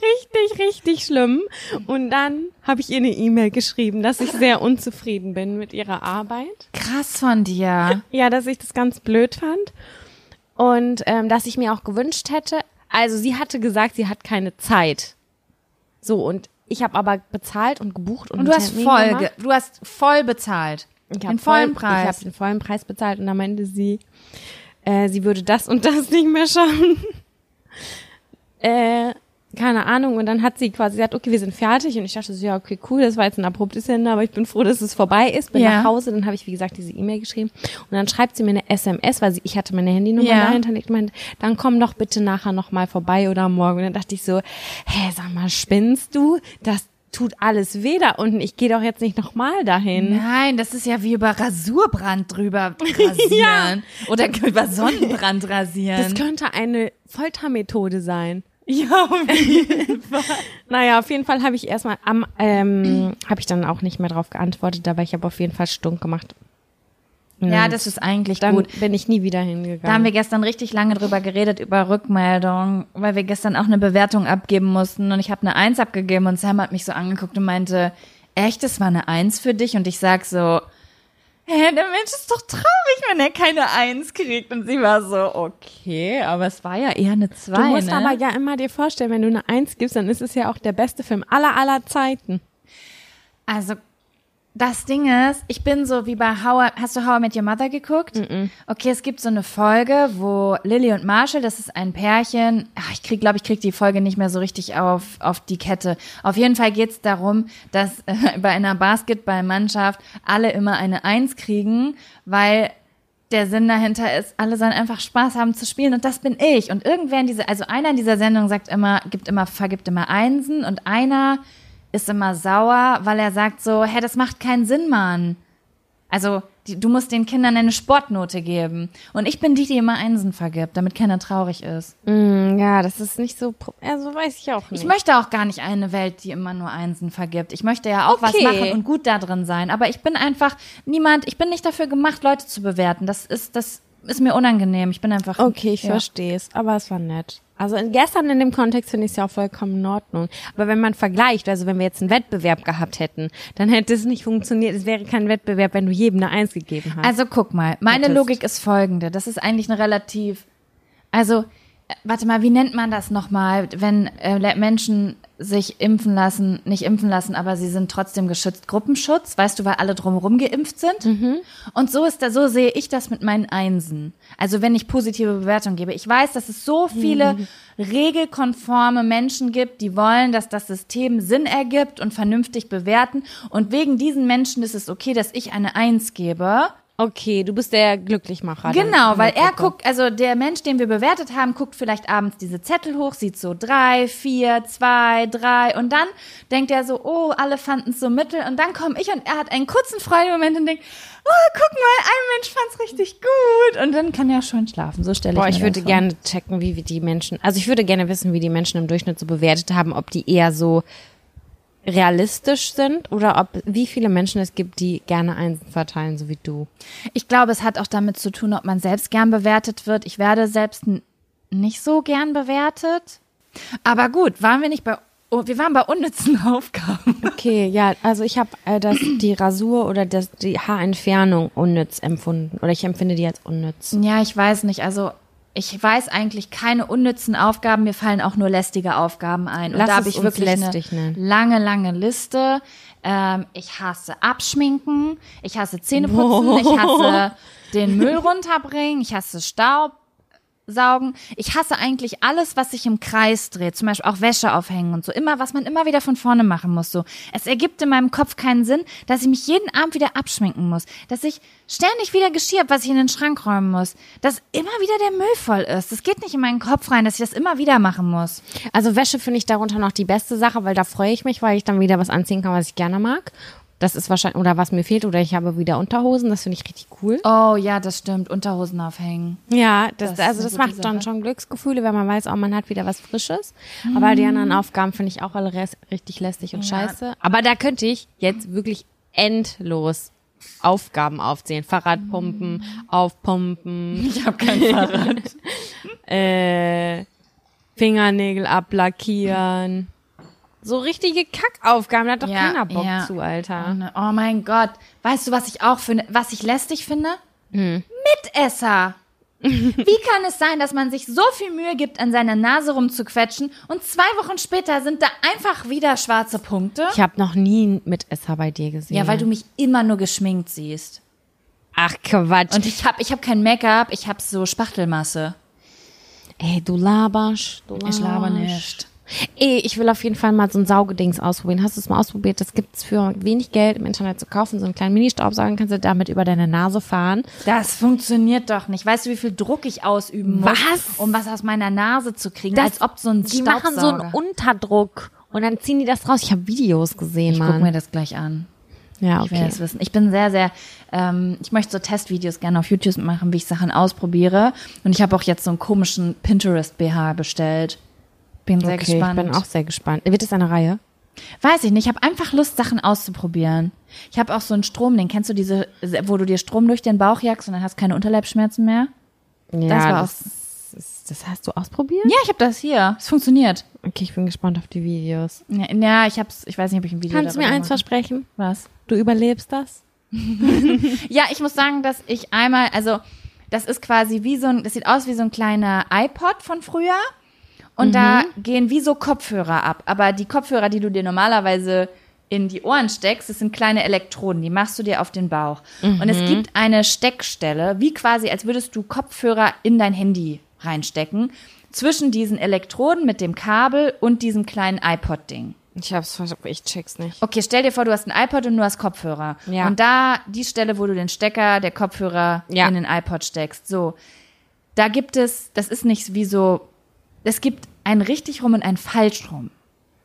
Richtig, richtig schlimm. Und dann habe ich ihr eine E-Mail geschrieben, dass ich sehr unzufrieden bin mit ihrer Arbeit. Krass von dir. Ja, dass ich das ganz blöd fand. Und ähm, dass ich mir auch gewünscht hätte, also sie hatte gesagt, sie hat keine Zeit. So, und ich habe aber bezahlt und gebucht und, und du hast voll, du hast voll bezahlt. Ich den vollen voll, Preis. Ich habe den vollen Preis bezahlt und dann meinte sie, äh, sie würde das und das nicht mehr schaffen. äh, keine Ahnung. Und dann hat sie quasi gesagt, okay, wir sind fertig. Und ich dachte so, ja, okay, cool, das war jetzt ein abruptes Ende, aber ich bin froh, dass es vorbei ist. Bin ja. nach Hause, dann habe ich, wie gesagt, diese E-Mail geschrieben. Und dann schreibt sie mir eine SMS, weil sie, ich hatte meine Handynummer ja. dahinter und ich meinte, dann komm doch bitte nachher nochmal vorbei oder morgen. Und dann dachte ich so, hä, sag mal, spinnst du? Das, tut alles weh da unten. Ich gehe doch jetzt nicht nochmal dahin. Nein, das ist ja wie über Rasurbrand drüber rasieren. ja. Oder über Sonnenbrand rasieren. Das könnte eine Foltermethode sein. Ja, auf jeden Fall. naja, auf jeden Fall habe ich erstmal am, ähm, habe ich dann auch nicht mehr drauf geantwortet, aber ich habe auf jeden Fall stunk gemacht. Ja, das ist eigentlich dann gut. bin ich nie wieder hingegangen. Da haben wir gestern richtig lange drüber geredet, über Rückmeldung, weil wir gestern auch eine Bewertung abgeben mussten und ich habe eine Eins abgegeben und Sam hat mich so angeguckt und meinte, echt, das war eine Eins für dich? Und ich sag so, hä, der Mensch ist doch traurig, wenn er keine Eins kriegt. Und sie war so, okay, aber es war ja eher eine Zwei. Du musst ne? aber ja immer dir vorstellen, wenn du eine Eins gibst, dann ist es ja auch der beste Film aller aller Zeiten. Also das Ding ist, ich bin so wie bei How, hast du How I Met Your Mother geguckt? Mm -mm. Okay, es gibt so eine Folge, wo Lily und Marshall, das ist ein Pärchen, ach, ich krieg, glaube ich, krieg die Folge nicht mehr so richtig auf, auf die Kette. Auf jeden Fall geht es darum, dass äh, bei einer Basketballmannschaft alle immer eine Eins kriegen, weil der Sinn dahinter ist, alle sollen einfach Spaß haben zu spielen und das bin ich. Und irgendwer in dieser, also einer in dieser Sendung sagt immer, gibt immer, vergibt immer Einsen und einer ist immer sauer, weil er sagt so, hä, das macht keinen Sinn, Mann. Also die, du musst den Kindern eine Sportnote geben. Und ich bin die, die immer Einsen vergibt, damit keiner traurig ist. Mm, ja, das ist nicht so, ja, so weiß ich auch nicht. Ich möchte auch gar nicht eine Welt, die immer nur Einsen vergibt. Ich möchte ja auch was Okay. machen und gut da drin sein. Aber ich bin einfach niemand, ich bin nicht dafür gemacht, Leute zu bewerten. Das ist, das ist mir unangenehm. Ich bin einfach. Okay, ich ja. verstehe es, aber es war nett. Also gestern in dem Kontext finde ich es ja auch vollkommen in Ordnung. Aber wenn man vergleicht, also wenn wir jetzt einen Wettbewerb gehabt hätten, dann hätte es nicht funktioniert. Es wäre kein Wettbewerb, wenn du jedem eine Eins gegeben hast. Also guck mal, meine Hättest. Logik ist folgende. Das ist eigentlich eine relativ, also warte mal, wie nennt man das nochmal, wenn äh, Menschen sich impfen lassen, nicht impfen lassen, aber sie sind trotzdem geschützt. Gruppenschutz, weißt du, weil alle drumherum geimpft sind. Und so ist da, so sehe ich das mit meinen Einsen. Also wenn ich positive Bewertung gebe. Ich weiß, dass es so viele regelkonforme Menschen gibt, die wollen, dass das System Sinn ergibt und vernünftig bewerten. Und wegen diesen Menschen ist es okay, dass ich eine Eins gebe. Okay, du bist der Glücklichmacher. Genau, weil er guckt, also der Mensch, den wir bewertet haben, guckt vielleicht abends diese Zettel hoch, sieht so drei, vier, zwei, drei und dann denkt er so, oh, alle fanden es so mittel und dann komme ich und er hat einen kurzen Freudemoment und denkt, oh, guck mal, ein Mensch fand's richtig gut und dann kann er schön schlafen. So stelle ich Boah, mir ich würde vor. gerne checken, wie wir die Menschen, also ich würde gerne wissen, wie die Menschen im Durchschnitt so bewertet haben, ob die eher so realistisch sind oder ob wie viele Menschen es gibt, die gerne Einsen verteilen, so wie du. Ich glaube, es hat auch damit zu tun, ob man selbst gern bewertet wird. Ich werde selbst nicht so gern bewertet. Aber gut, waren wir nicht bei, oh, wir waren bei unnützen Aufgaben. Okay, ja, also ich habe äh, das die Rasur oder das die Haarentfernung unnütz empfunden oder ich empfinde die als unnütz. Ja, ich weiß nicht. Also ich weiß eigentlich keine unnützen Aufgaben. Mir fallen auch nur lästige Aufgaben ein. Und Lass da habe ich wirklich lästig eine nennen. lange, lange Liste. Ähm, ich hasse Abschminken. Ich hasse Zähneputzen. Ich hasse den Müll runterbringen. Ich hasse Staub. Saugen. Ich hasse eigentlich alles, was sich im Kreis dreht. Zum Beispiel auch Wäsche aufhängen und so. Immer, was man immer wieder von vorne machen muss. So. Es ergibt in meinem Kopf keinen Sinn, dass ich mich jeden Abend wieder abschminken muss. Dass ich ständig wieder Geschirr, was ich in den Schrank räumen muss. Dass immer wieder der Müll voll ist. Das geht nicht in meinen Kopf rein, dass ich das immer wieder machen muss. Also Wäsche finde ich darunter noch die beste Sache, weil da freue ich mich, weil ich dann wieder was anziehen kann, was ich gerne mag. Das ist wahrscheinlich, oder was mir fehlt, oder ich habe wieder Unterhosen, das finde ich richtig cool. Oh ja, das stimmt. Unterhosen aufhängen. Ja, das, Das also das macht dann schon Glücksgefühle, wenn man weiß, oh, man hat wieder was Frisches. Aber die anderen Aufgaben finde ich auch alle richtig lästig und Ja. scheiße. Aber da könnte ich jetzt wirklich endlos Aufgaben aufzählen. Fahrradpumpen, aufpumpen, Ich habe kein Fahrrad. äh, Fingernägel ablackieren. So richtige Kackaufgaben, da hat doch Ja, keiner Bock ja. zu, Alter. Oh mein Gott. Weißt du, was ich auch finde, was ich lästig finde? Hm. Mitesser. Wie kann es sein, dass man sich so viel Mühe gibt, an seiner Nase rumzuquetschen und zwei Wochen später sind da einfach wieder schwarze Punkte? Ich habe noch nie einen Mitesser bei dir gesehen. Ja, weil du mich immer nur geschminkt siehst. Ach Quatsch. Und ich habe ich hab kein Make-up, ich habe so Spachtelmasse. Ey, du laberst. Du laberst. Ich laber nicht. Ey, ich will auf jeden Fall mal so ein Saugedings ausprobieren. Hast du es mal ausprobiert? Das gibt's für wenig Geld im Internet zu kaufen. So einen kleinen Mini-Staubsauger kannst du damit über deine Nase fahren. Das funktioniert doch nicht. Weißt du, wie viel Druck ich ausüben muss, Was? um was aus meiner Nase zu kriegen? Das- als ob so ein Die machen so einen. Unterdruck und dann ziehen die das raus. Ich habe Videos gesehen, Ich guck Mann. mir das gleich an. ja, Ich will okay. das wissen. Ich bin sehr, sehr, ähm, ich möchte so Testvideos gerne auf YouTube machen, wie ich Sachen ausprobiere. Und ich habe auch jetzt so einen komischen Pinterest-BH bestellt. Bin sehr okay, gespannt. ich bin auch sehr gespannt. Wird es eine Reihe? Weiß ich nicht, ich habe einfach Lust, Sachen auszuprobieren. Ich habe auch so einen Strom, den kennst du diese, wo du dir Strom durch den Bauch jagst und dann hast du keine Unterleibsschmerzen mehr? Ja, Das war das, das, das hast du ausprobiert? Ja, ich habe das hier. Es funktioniert. Okay, ich bin gespannt auf die Videos. Ja, ja, ich hab's, ich weiß nicht, ob ich ein Video Kannst du mir eins mache. versprechen? Was? Du überlebst das? Ja, ich muss sagen, dass ich einmal, also das ist quasi wie so ein, das sieht aus wie so ein kleiner iPod von früher. Und da gehen wie so Kopfhörer ab. Aber die Kopfhörer, die du dir normalerweise in die Ohren steckst, das sind kleine Elektroden, die machst du dir auf den Bauch. Und es gibt eine Steckstelle, wie quasi, als würdest du Kopfhörer in dein Handy reinstecken, zwischen diesen Elektroden mit dem Kabel und diesem kleinen iPod-Ding. Ich hab's ich check's nicht. Okay, stell dir vor, du hast ein iPod und du hast Kopfhörer. Ja. Und da, die Stelle, wo du den Stecker der Kopfhörer Ja. in den iPod steckst, so. Da gibt es, das ist nicht wie so, es gibt ein richtig rum und ein falsch rum.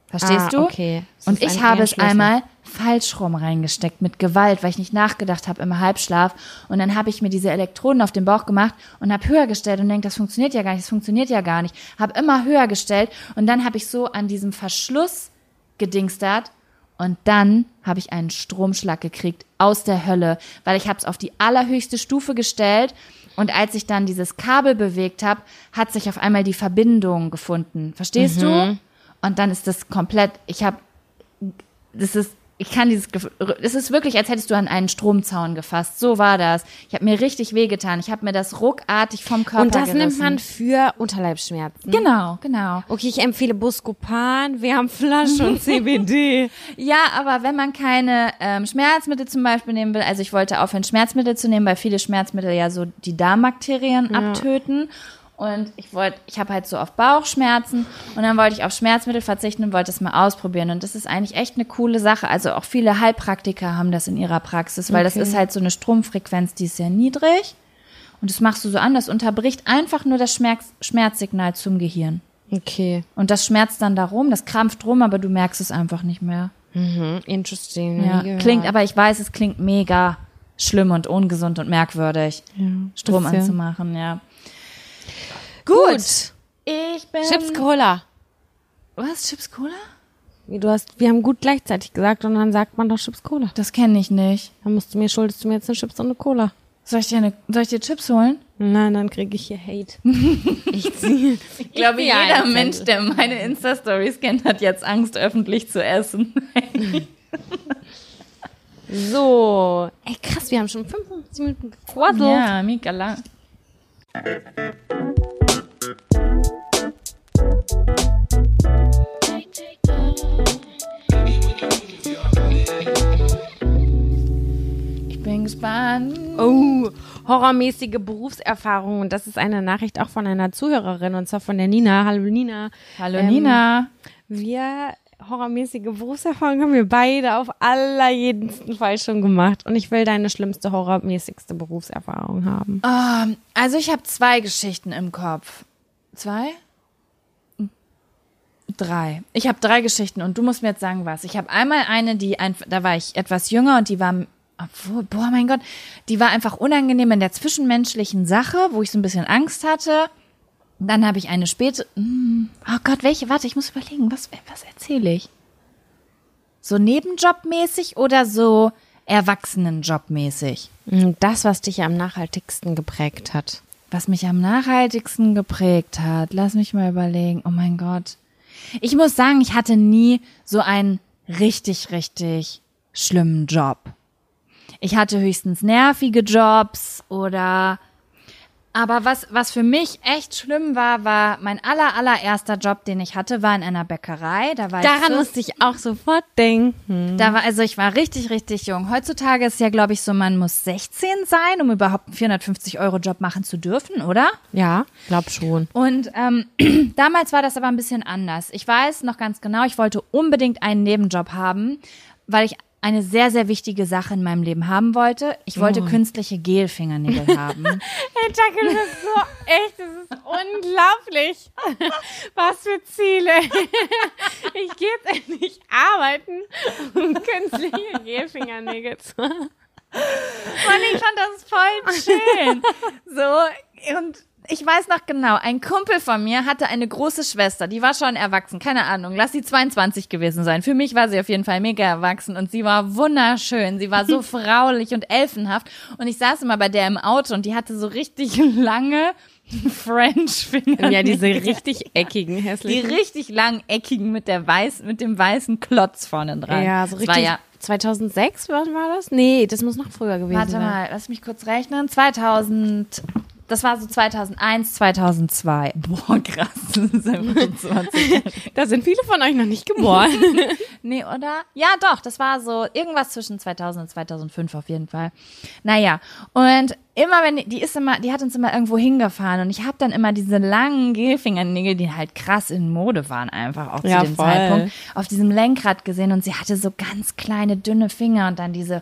Verstehst Ah, du? okay. Das Und ich habe es einmal falsch rum reingesteckt mit Gewalt, weil ich nicht nachgedacht habe im Halbschlaf. Und dann habe ich mir diese Elektroden auf den Bauch gemacht und habe höher gestellt und denke, das funktioniert ja gar nicht, das funktioniert ja gar nicht. Habe immer höher gestellt und dann habe ich so an diesem Verschluss gedingstert und dann habe ich einen Stromschlag gekriegt aus der Hölle, weil ich habe es auf die allerhöchste Stufe gestellt und als ich dann dieses Kabel bewegt habe, hat sich auf einmal die Verbindung gefunden. Verstehst du? Und dann ist das komplett, ich habe, das ist, ich kann dieses, Gefühl- es ist wirklich, als hättest du an einen Stromzaun gefasst. So war das. Ich habe mir richtig wehgetan. Ich habe mir das ruckartig vom Körper Und das gerissen. nimmt man für Unterleibsschmerzen. Genau, genau. Okay, ich empfehle Buscopan, Wärmflasche und CBD. Ja, aber wenn man keine ähm, Schmerzmittel zum Beispiel nehmen will, also ich wollte aufhören, Schmerzmittel zu nehmen, weil viele Schmerzmittel ja so die Darmbakterien abtöten. Und ich wollte, ich habe halt so auf Bauchschmerzen und dann wollte ich auf Schmerzmittel verzichten und wollte es mal ausprobieren. Und das ist eigentlich echt eine coole Sache. Also auch viele Heilpraktiker haben das in ihrer Praxis, weil das Okay. ist halt so eine Stromfrequenz, die ist sehr niedrig. Und das machst du so an, das unterbricht einfach nur das Schmerz, Schmerzsignal zum Gehirn. Okay. Und das schmerzt dann darum, das krampft rum, aber du merkst es einfach nicht mehr. Mhm. Interesting. Ja, klingt, aber ich weiß, es klingt mega schlimm und ungesund und merkwürdig, Strom ja- anzumachen, ja. Gut. Ich bin. Chips Cola. Was? Chips Cola? Du hast, wir haben gut gleichzeitig gesagt und dann sagt man doch Chips Cola. Das kenne ich nicht. Dann musst du mir, schuldest du mir jetzt eine Chips und eine Cola. Soll ich dir, eine, soll ich dir Chips holen? Nein, dann kriege ich hier Hate. ich ziehe. Ich glaube, ziehe jeder Mensch, der meine Insta-Stories kennt, hat jetzt Angst, öffentlich zu essen. So. Ey, krass, wir haben schon 55 Minuten gequasselt. ja, mega lang. Ich bin gespannt. Oh, horrormäßige Berufserfahrung. Und das ist eine Nachricht auch von einer Zuhörerin, und zwar von der Nina. Hallo Nina. Hallo Ähm, Nina. Wir, horrormäßige Berufserfahrung haben wir beide auf allerjedensten Fall schon gemacht. Und ich will deine schlimmste, horrormäßigste Berufserfahrung haben. Ähm, also ich habe zwei Geschichten im Kopf. Zwei? Drei. Ich habe drei Geschichten und du musst mir jetzt sagen, was. Ich habe einmal eine, die einfach, da war ich etwas jünger und die war, obwohl, boah, mein Gott, die war einfach unangenehm in der zwischenmenschlichen Sache, wo ich so ein bisschen Angst hatte. Dann habe ich eine späte, hm, oh Gott, welche? Warte, ich muss überlegen, was, was erzähle ich? So Nebenjobmäßig oder so Erwachsenenjobmäßig? Das, was dich am nachhaltigsten geprägt hat. Was mich am nachhaltigsten geprägt hat, lass mich mal überlegen. Oh mein Gott. Ich muss sagen, ich hatte nie so einen richtig, richtig schlimmen Job. Ich hatte höchstens nervige Jobs oder aber was, was für mich echt schlimm war, war mein aller, allererster Job, den ich hatte, war in einer Bäckerei. Da war ich Daran so- musste ich auch sofort denken. da war, also ich war richtig, richtig jung. Heutzutage ist ja, glaube ich, so, man muss 16 sein, um überhaupt einen 450 Euro Job machen zu dürfen, oder? Ja, glaub schon. Und ähm, damals war das aber ein bisschen anders. Ich weiß noch ganz genau, ich wollte unbedingt einen Nebenjob haben, weil ich eine sehr, sehr wichtige Sache in meinem Leben haben wollte. Ich wollte künstliche Gelfingernägel haben. Hey, Jacke, das ist so echt, das ist unglaublich. Was für Ziele. Ich gehe jetzt endlich arbeiten, um künstliche Gelfingernägel zu haben. Mann, ich fand das voll schön. So, und ich weiß noch genau, ein Kumpel von mir hatte eine große Schwester, die war schon erwachsen, keine Ahnung, lass sie 22 gewesen sein. Für mich war sie auf jeden Fall mega erwachsen und sie war wunderschön. Sie war so fraulich und elfenhaft und ich saß immer bei der im Auto und die hatte so richtig lange French Finger. Ja, diese richtig eckigen, die hässlichen. richtig lang eckigen mit der weiß mit dem weißen Klotz vorne dran. Ja, so Das war richtig. ja 2006, wann war das? Nee, das muss noch früher gewesen Warte sein. mal, lass mich kurz rechnen. 2000, das war so 2001, 2002. Boah, krass. Das ist einfach schon 20. Da sind viele von euch noch nicht geboren. nee, oder? Ja, doch, das war so irgendwas zwischen 2000 und 2005 auf jeden Fall. Naja, und immer wenn, die- die ist immer, die hat uns immer irgendwo hingefahren und ich habe dann immer diese langen Gelfingernägel, die halt krass in Mode waren einfach auch Ja, zu dem voll. Zeitpunkt, auf diesem Lenkrad gesehen und sie hatte so ganz kleine, dünne Finger und dann diese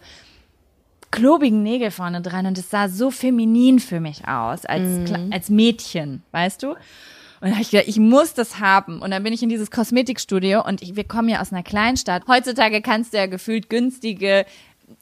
klobigen Nägel vorne dran und es sah so feminin für mich aus, als, Kle- als Mädchen, weißt du? Und dann habe ich gedacht, ich muss das haben. Und dann bin ich in dieses Kosmetikstudio und ich, wir kommen ja aus einer Kleinstadt. Heutzutage kannst du ja gefühlt günstige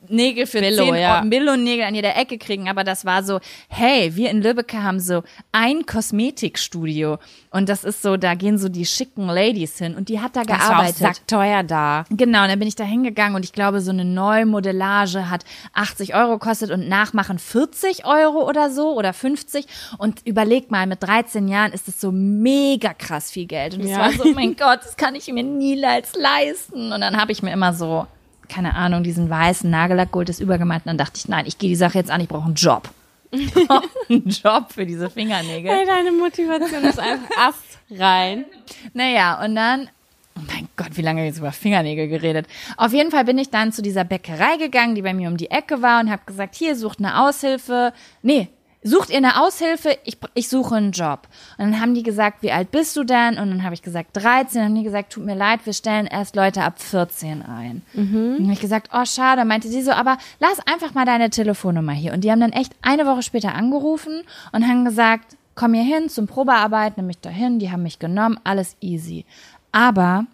Nägel für Billo, 10 ja. Billo-Nägel an jeder Ecke kriegen, aber das war so, hey, wir in Lübbecke haben so ein Kosmetikstudio und das ist so, da gehen so die schicken Ladies hin und die hat da Das war auch gearbeitet. sackteuer da. Genau, und dann bin ich da hingegangen und ich glaube, so eine Neumodellage hat 80 Euro gekostet und Nachmachen 40 Euro oder so oder 50. Und überleg mal, mit 13 Jahren ist es so mega krass viel Geld. Und es Ja. war so, oh mein Gott, das kann ich mir niemals leisten. Und dann habe ich mir immer so, keine Ahnung, diesen weißen Nagellack geholt, das übergemalt. Und dann dachte ich, nein, ich gehe die Sache jetzt an, ich brauche einen Job. Einen Job für diese Fingernägel. Hey, deine Motivation ist einfach Ast rein. Naja, und dann, oh mein Gott, wie lange jetzt über Fingernägel geredet. Auf jeden Fall bin ich dann zu dieser Bäckerei gegangen, die bei mir um die Ecke war und habe gesagt, hier, sucht eine Aushilfe. Nee, sucht ihr eine Aushilfe? Ich, ich suche einen Job. Und dann haben die gesagt, wie alt bist du denn? Und dann habe ich gesagt, 13. Und dann haben die gesagt, tut mir leid, wir stellen erst Leute ab 14 ein. Und dann habe ich gesagt, oh, schade. Meinte sie so, aber lass einfach mal deine Telefonnummer hier. Und die haben dann echt eine Woche später angerufen und haben gesagt, komm hier hin zum Probearbeiten, nimm mich dahin, die haben mich genommen, alles easy. Aber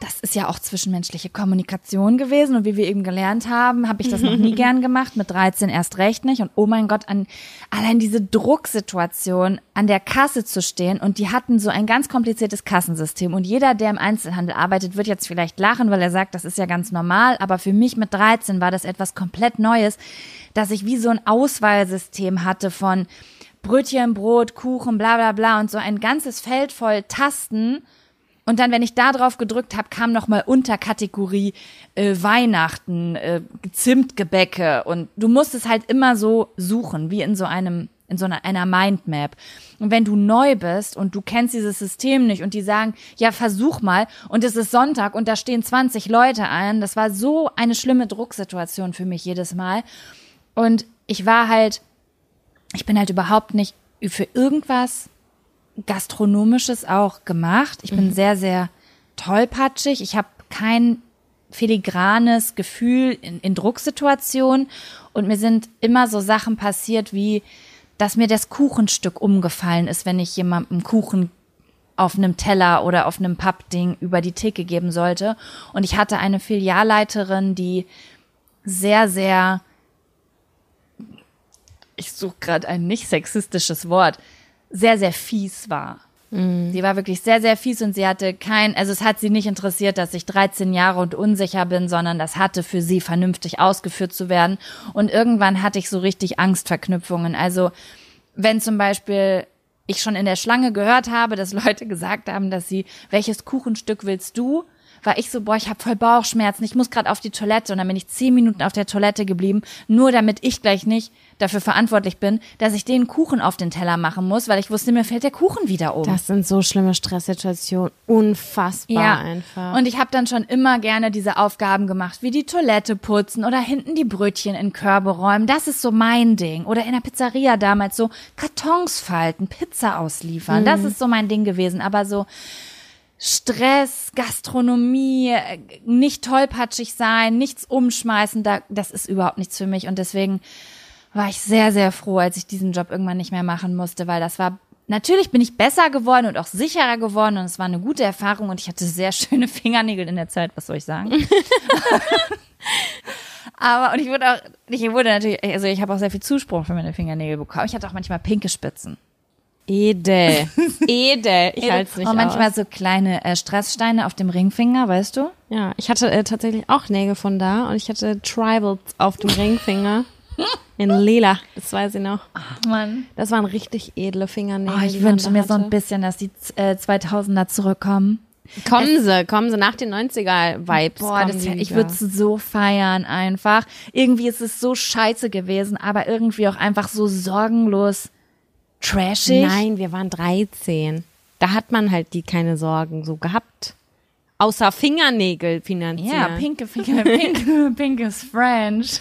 das ist ja auch zwischenmenschliche Kommunikation gewesen. Und wie wir eben gelernt haben, habe ich das noch nie gern gemacht, mit 13 erst recht nicht. Und oh mein Gott, an allein diese Drucksituation an der Kasse zu stehen. Und die hatten so ein ganz kompliziertes Kassensystem. Und jeder, der im Einzelhandel arbeitet, wird jetzt vielleicht lachen, weil er sagt, das ist ja ganz normal, aber für mich mit 13 war das etwas komplett Neues, dass ich wie so ein Auswahlsystem hatte von Brötchen, Brot, Kuchen, bla bla bla. Und so ein ganzes Feld voll Tasten und dann, wenn ich da drauf gedrückt habe, kam noch mal Unterkategorie äh, Weihnachten, äh, Zimtgebäcke und du musst es halt immer so suchen, wie in so einem in so einer, einer Mindmap. Und wenn du neu bist und du kennst dieses System nicht und die sagen, ja, versuch mal und es ist Sonntag und da stehen 20 Leute ein, das war so eine schlimme Drucksituation für mich jedes Mal. Und ich war halt, ich bin halt überhaupt nicht für irgendwas Gastronomisches auch gemacht. Ich bin sehr, sehr tollpatschig. Ich habe kein filigranes Gefühl in, in Drucksituationen und mir sind immer so Sachen passiert wie, dass mir das Kuchenstück umgefallen ist, wenn ich jemandem Kuchen auf einem Teller oder auf einem Pappding über die Theke geben sollte. Und ich hatte eine Filialleiterin, die sehr, sehr, ich suche gerade ein nicht sexistisches Wort, sehr, sehr fies war. Sie war wirklich sehr, sehr fies und sie hatte kein, also es hat sie nicht interessiert, dass ich 13 Jahre und unsicher bin, sondern das hatte für sie vernünftig ausgeführt zu werden. Und irgendwann hatte ich so richtig Angstverknüpfungen. Also wenn zum Beispiel ich schon in der Schlange gehört habe, dass Leute gesagt haben, dass sie, welches Kuchenstück willst du? War ich so, boah, ich habe voll Bauchschmerzen, ich muss gerade auf die Toilette und dann bin ich zehn Minuten auf der Toilette geblieben, nur damit ich gleich nicht dafür verantwortlich bin, dass ich den Kuchen auf den Teller machen muss, weil ich wusste, mir fällt der Kuchen wieder um. Das sind so schlimme Stresssituationen. Unfassbar einfach. Und ich habe dann schon immer gerne diese Aufgaben gemacht, wie die Toilette putzen oder hinten die Brötchen in Körbe räumen. Das ist so mein Ding. Oder in der Pizzeria damals so Kartons falten, Pizza ausliefern. Das ist so mein Ding gewesen. Aber so Stress, Gastronomie, äh, nicht tollpatschig sein, nichts umschmeißen, da, das ist überhaupt nichts für mich. Und deswegen war ich sehr, sehr froh, als ich diesen Job irgendwann nicht mehr machen musste, weil das war Natürlich bin ich besser geworden und auch sicherer geworden und es war eine gute Erfahrung und ich hatte sehr schöne Fingernägel in der Zeit, was soll ich sagen? Aber und ich wurde auch, ich wurde natürlich, also ich habe auch sehr viel Zuspruch für meine Fingernägel bekommen. Ich hatte auch manchmal pinke Spitzen. Edel. Edel. Ich halte es nicht und manchmal aus. so kleine äh, Stresssteine auf dem Ringfinger, weißt du? Ja, ich hatte äh, tatsächlich auch Nägel von da und ich hatte Tribals auf dem Ringfinger. In lila, das weiß ich noch. Mann. Das waren richtig edle Fingernägel. Oh, ich wünsche mir so ein hatte. bisschen, dass die äh, 2000er zurückkommen. Kommen sie, kommen sie nach den 90er-Vibes. Boah, das, ich würde es so feiern einfach. Irgendwie ist es so scheiße gewesen, aber irgendwie auch einfach so sorgenlos trashig. Nein, wir waren 13. Da hat man halt die keine Sorgen so gehabt. Außer Fingernägel finanziell. Ja, pinke Finger, pink, pink is French.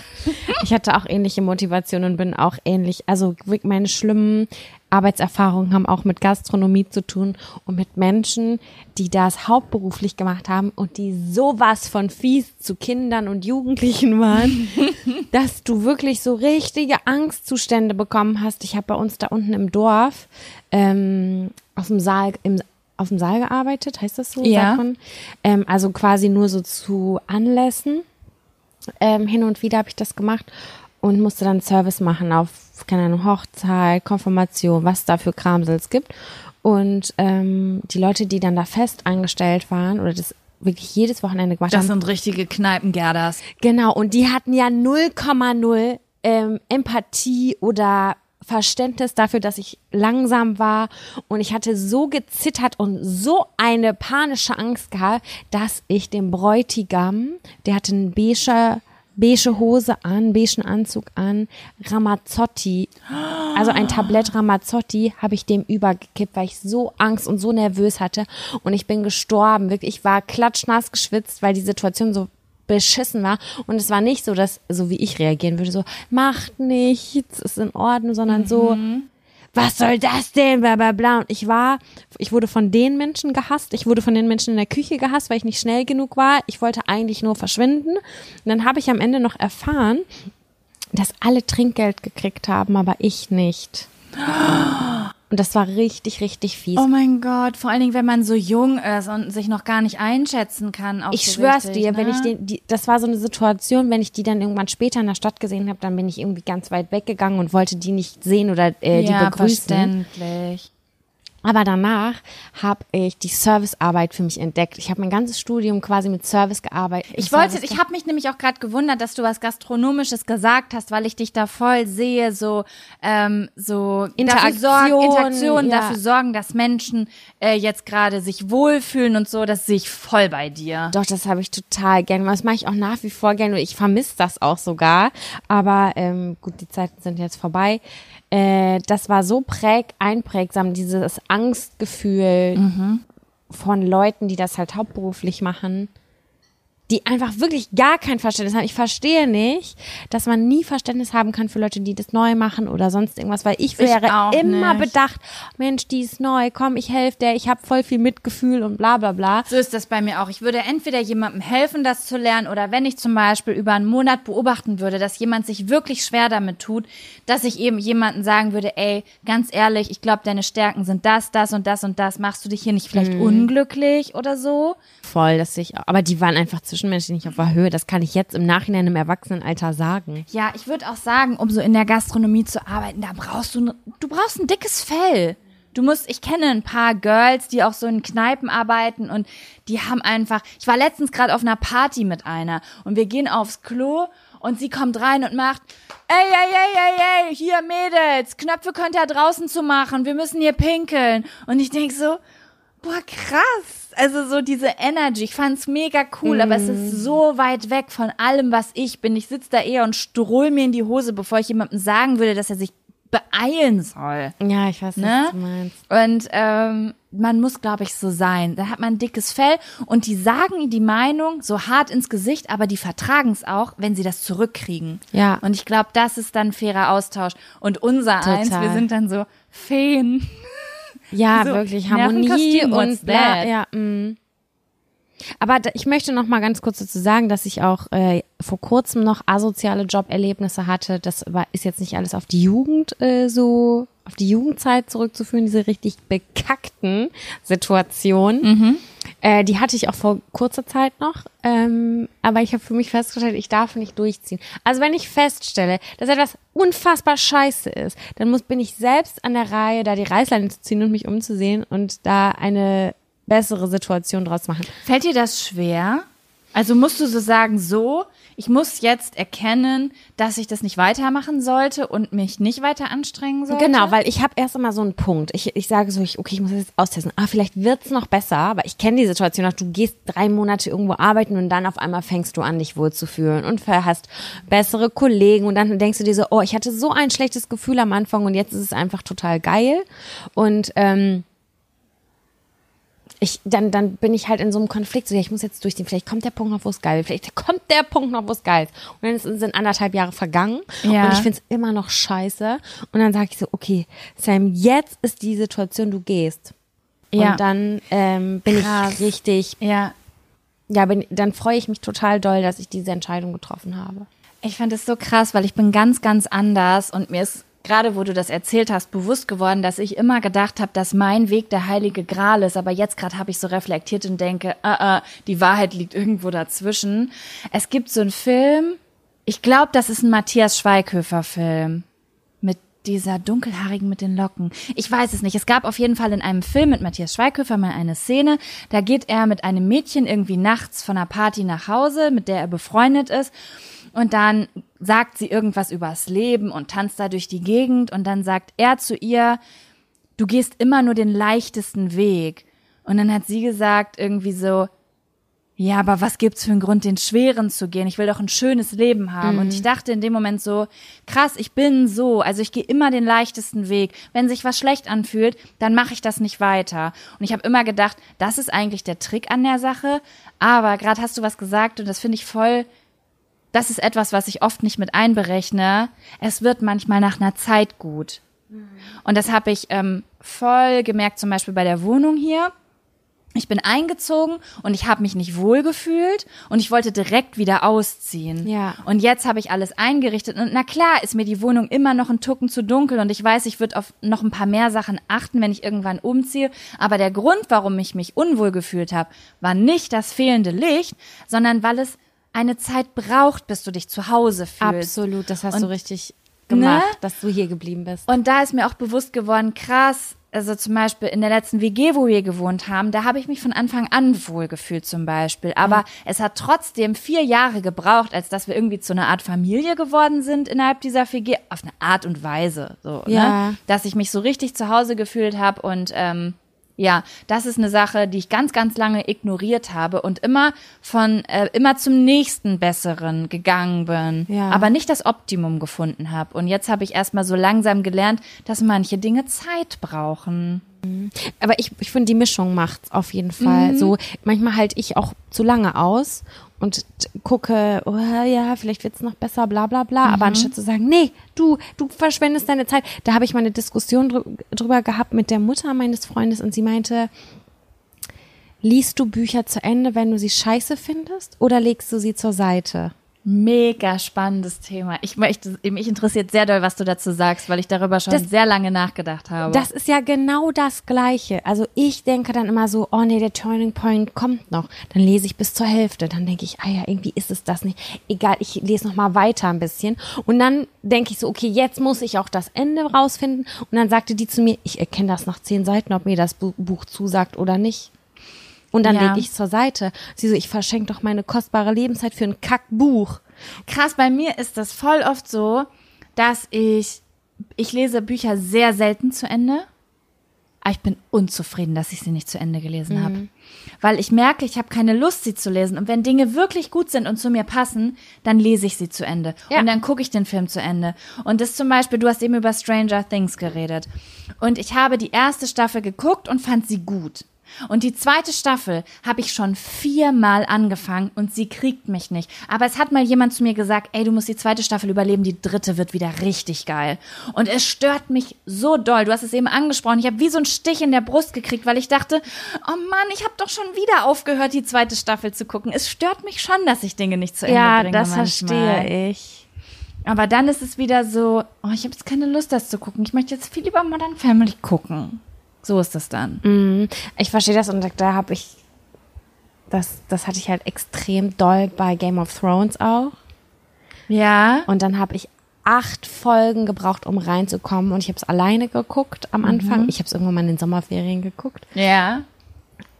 Ich hatte auch ähnliche Motivationen und bin auch ähnlich, also meine schlimmen Arbeitserfahrungen haben auch mit Gastronomie zu tun und mit Menschen, die das hauptberuflich gemacht haben und die sowas von fies zu Kindern und Jugendlichen waren, dass du wirklich so richtige Angstzustände bekommen hast. Ich habe bei uns da unten im Dorf ähm, aus dem Saal im auf dem Saal gearbeitet, heißt das so? Ja. Ähm, also quasi nur so zu Anlässen. Ähm, hin und wieder habe ich das gemacht und musste dann Service machen auf, keine Ahnung, Hochzeit, Konfirmation, was da für Kramsels gibt. Und ähm, die Leute, die dann da fest angestellt waren oder das wirklich jedes Wochenende gemacht Das haben. sind richtige Kneipengerdas. Genau, und die hatten ja 0,0 ähm, Empathie oder Verständnis dafür, dass ich langsam war und ich hatte so gezittert und so eine panische Angst gehabt, dass ich dem Bräutigam, der hatte einen beige, beige Hose an, beigen Anzug an, Ramazzotti, also ein Tablett Ramazzotti, habe ich dem übergekippt, weil ich so Angst und so nervös hatte. Und ich bin gestorben, wirklich, ich war klatschnass geschwitzt, weil die Situation so beschissen war. Und es war nicht so, dass so wie ich reagieren würde, so macht nichts, ist in Ordnung, sondern so was soll das denn, bla bla bla. Und ich war, ich wurde von den Menschen gehasst, ich wurde von den Menschen in der Küche gehasst, weil ich nicht schnell genug war. Ich wollte eigentlich nur verschwinden. Und dann habe ich am Ende noch erfahren, dass alle Trinkgeld gekriegt haben, aber ich nicht. Und das war richtig, richtig fies. Oh mein Gott, vor allen Dingen, wenn man so jung ist und sich noch gar nicht einschätzen kann. Auch Ich so schwör's richtig, dir, ne? wenn ich den, die, das war so eine Situation, wenn ich die dann irgendwann später in der Stadt gesehen habe, dann bin ich irgendwie ganz weit weggegangen und wollte die nicht sehen oder äh, die ja, begrüßen. verständlich. Aber danach habe ich die Servicearbeit für mich entdeckt. Ich habe mein ganzes Studium quasi mit Service gearbeitet. Ich wollte, ich habe mich nämlich auch gerade gewundert, dass du was Gastronomisches gesagt hast, weil ich dich da voll sehe, so ähm, so Interaktion, dafür sorgen, Interaktion, ja. dafür sorgen, dass Menschen äh, jetzt gerade sich wohlfühlen und so. Das sehe ich voll bei dir. Doch, das habe ich total gerne. Das mache ich auch nach wie vor gerne. Ich vermisse das auch sogar. Aber ähm, gut, die Zeiten sind jetzt vorbei. Äh, das war so präg, einprägsam, dieses Angstgefühl von Leuten, die das halt hauptberuflich machen, die einfach wirklich gar kein Verständnis haben. Ich verstehe nicht, dass man nie Verständnis haben kann für Leute, die das neu machen oder sonst irgendwas, weil ich wäre auch immer nicht. bedacht, Mensch, die ist neu, komm, ich helfe der, ich habe voll viel Mitgefühl und bla bla bla. So ist das bei mir auch. Ich würde entweder jemandem helfen, das zu lernen, oder wenn ich zum Beispiel über einen Monat beobachten würde, dass jemand sich wirklich schwer damit tut, dass ich eben jemanden sagen würde, ey, ganz ehrlich, ich glaube, deine Stärken sind das, das und das und das. Machst du dich hier nicht vielleicht Mhm. unglücklich oder so? Voll, dass ich, aber die waren einfach zwischenmenschlich nicht auf der Höhe. Das kann ich jetzt im Nachhinein im Erwachsenenalter sagen. Ja, ich würde auch sagen, um so in der Gastronomie zu arbeiten, da brauchst du, du brauchst ein dickes Fell. Du musst, ich kenne ein paar Girls, die auch so in Kneipen arbeiten und die haben einfach, ich war letztens gerade auf einer Party mit einer und wir gehen aufs Klo und sie kommt rein und macht, ey, ey, ey, ey, ey, hier Mädels, Knöpfe könnt ihr draußen zu machen, wir müssen hier pinkeln. Und ich denk so, boah, krass. Also so diese Energy, ich fand's mega cool, aber es ist so weit weg von allem, was ich bin. Ich sitz da eher und strohl mir in die Hose, bevor ich jemandem sagen würde, dass er sich beeilen soll. Ja, ich weiß, Ne? was du meinst. Und ähm, man muss, glaube ich, so sein. Da hat man ein dickes Fell und die sagen die Meinung so hart ins Gesicht, aber die vertragen es auch, wenn sie das zurückkriegen. Ja. Und ich glaube, das ist dann fairer Austausch. Und unser Total. eins, wir sind dann so Feen. Ja, So, wirklich Harmonie und bla, ja, mm. Aber ich möchte noch mal ganz kurz dazu sagen, dass ich auch äh, vor kurzem noch asoziale Joberlebnisse hatte. Das war, ist jetzt nicht alles auf die Jugend äh, so, auf die Jugendzeit zurückzuführen, diese richtig bekackten Situationen. Äh, die hatte ich auch vor kurzer Zeit noch. Ähm, aber ich habe für mich festgestellt, ich darf nicht durchziehen. Also wenn ich feststelle, dass etwas unfassbar scheiße ist, dann muss, bin ich selbst an der Reihe, da die Reißleine zu ziehen und mich umzusehen und da eine bessere Situation draus machen. Fällt dir das schwer? Also musst du so sagen, so, ich muss jetzt erkennen, dass ich das nicht weitermachen sollte und mich nicht weiter anstrengen sollte? Genau, weil ich habe erst immer so einen Punkt. Ich, ich sage so, ich, okay, ich muss das jetzt austesten. Ah, vielleicht wird's noch besser, aber ich kenne die Situation auch. Du gehst drei Monate irgendwo arbeiten und dann auf einmal fängst du an, dich wohlzufühlen und hast bessere Kollegen und dann denkst du dir so, oh, ich hatte so ein schlechtes Gefühl am Anfang und jetzt ist es einfach total geil. Und ähm, ich, dann, dann bin ich halt in so einem Konflikt, so, ja, ich muss jetzt durchziehen, vielleicht kommt der Punkt noch, wo es geil ist, vielleicht kommt der Punkt noch, wo es geil ist. Und dann sind anderthalb Jahre vergangen Ja. und ich finde es immer noch scheiße. Und dann sage ich so, okay, Sam, jetzt ist die Situation, du gehst. Ja. Und dann ähm, bin Krass. ich richtig, Ja. ja, bin, dann freue ich mich total doll, dass ich diese Entscheidung getroffen habe. Ich fand es so krass, weil ich bin ganz, ganz anders und mir ist gerade, wo du das erzählt hast, bewusst geworden, dass ich immer gedacht habe, dass mein Weg der heilige Gral ist. Aber jetzt gerade habe ich so reflektiert und denke, ah, ah, die Wahrheit liegt irgendwo dazwischen. Es gibt so einen Film, ich glaube, das ist ein Matthias Schweighöfer-Film mit dieser dunkelhaarigen mit den Locken. Ich weiß es nicht. Es gab auf jeden Fall in einem Film mit Matthias Schweighöfer mal eine Szene, da geht er mit einem Mädchen irgendwie nachts von einer Party nach Hause, mit der er befreundet ist. Und dann sagt sie irgendwas übers Leben und tanzt da durch die Gegend. Und dann sagt er zu ihr, du gehst immer nur den leichtesten Weg. Und dann hat sie gesagt irgendwie so, ja, aber was gibt's für einen Grund, den schweren zu gehen? Ich will doch ein schönes Leben haben. Und ich dachte in dem Moment so, krass, ich bin so, also ich gehe immer den leichtesten Weg. Wenn sich was schlecht anfühlt, dann mache ich das nicht weiter. Und ich habe immer gedacht, das ist eigentlich der Trick an der Sache. Aber gerade hast du was gesagt und das finde ich voll das ist etwas, was ich oft nicht mit einberechne. Es wird manchmal nach einer Zeit gut. Und das habe ich ähm, voll gemerkt, zum Beispiel bei der Wohnung hier. Ich bin eingezogen und ich habe mich nicht wohl gefühlt und ich wollte direkt wieder ausziehen. Ja. Und jetzt habe ich alles eingerichtet und na klar ist mir die Wohnung immer noch ein Tucken zu dunkel und ich weiß, ich würde auf noch ein paar mehr Sachen achten, wenn ich irgendwann umziehe. Aber der Grund, warum ich mich unwohl gefühlt habe, war nicht das fehlende Licht, sondern weil es eine Zeit braucht, bis du dich zu Hause fühlst. Absolut, das hast Und- du richtig gemacht, Ne? dass du hier geblieben bist. Und da ist mir auch bewusst geworden, krass, also zum Beispiel in der letzten WG, wo wir gewohnt haben, da habe ich mich von Anfang an wohl gefühlt zum Beispiel. Aber es hat trotzdem vier Jahre gebraucht, als dass wir irgendwie zu einer Art Familie geworden sind innerhalb dieser WG, auf eine Art und Weise, so, Ja. ne? dass ich mich so richtig zu Hause gefühlt habe und ähm, ja, das ist eine Sache, die ich ganz, ganz lange ignoriert habe und immer von äh, immer zum nächsten Besseren gegangen bin, Ja. aber nicht das Optimum gefunden habe. Und jetzt habe ich erstmal so langsam gelernt, dass manche Dinge Zeit brauchen. Aber ich, ich finde, die Mischung macht's auf jeden Fall. Mhm. So, manchmal halte ich auch zu lange aus und gucke, oh, ja, vielleicht wird's noch besser, bla bla bla. Mhm. Aber anstatt zu sagen, nee, du, du verschwendest deine Zeit. Da habe ich mal eine Diskussion drü drüber gehabt mit der Mutter meines Freundes und sie meinte, liest du Bücher zu Ende, wenn du sie scheiße findest oder legst du sie zur Seite? Mega spannendes Thema. Ich möchte, mich interessiert sehr doll, was du dazu sagst, weil ich darüber schon Das- sehr lange nachgedacht habe. Das ist ja genau das Gleiche. Also ich denke dann immer so, oh nee, der Turning Point kommt noch. Dann lese ich bis zur Hälfte. Dann denke ich, ah ja, irgendwie ist es das nicht. Egal, ich lese noch mal weiter ein bisschen. Und dann denke ich so, okay, jetzt muss ich auch das Ende rausfinden. Und dann sagte die zu mir, ich erkenne das nach zehn Seiten, ob mir das Bu- Buch zusagt oder nicht. Und dann Ja. lege ich zur Seite. Sie so, ich verschenke doch meine kostbare Lebenszeit für ein Kackbuch. Krass, bei mir ist das voll oft so, dass ich, ich lese Bücher sehr selten zu Ende. Aber ich bin unzufrieden, dass ich sie nicht zu Ende gelesen habe. Weil ich merke, ich habe keine Lust, sie zu lesen. Und wenn Dinge wirklich gut sind und zu mir passen, dann lese ich sie zu Ende. Ja. Und dann gucke ich den Film zu Ende. Und das zum Beispiel, du hast eben über Stranger Things geredet. Und ich habe die erste Staffel geguckt und fand sie gut. Und die zweite Staffel habe ich schon viermal angefangen und sie kriegt mich nicht. Aber es hat mal jemand zu mir gesagt, ey, du musst die zweite Staffel überleben, die dritte wird wieder richtig geil. Und es stört mich so doll. Du hast es eben angesprochen. Ich habe wie so einen Stich in der Brust gekriegt, weil ich dachte, oh Mann, ich habe doch schon wieder aufgehört, die zweite Staffel zu gucken. Es stört mich schon, dass ich Dinge nicht zu Ende Ja, bringe. das manchmal. verstehe ich. Aber dann ist es wieder so, oh, ich habe jetzt keine Lust, das zu gucken. Ich möchte jetzt viel lieber Modern Family gucken. So ist es dann. Mhm. Ich verstehe das und da- habe ich, das, das hatte ich halt extrem doll bei Game of Thrones auch. Ja. Und dann habe ich acht Folgen gebraucht, um reinzukommen und ich habe es alleine geguckt am Anfang. Ich habe es irgendwann mal in den Sommerferien geguckt. Ja.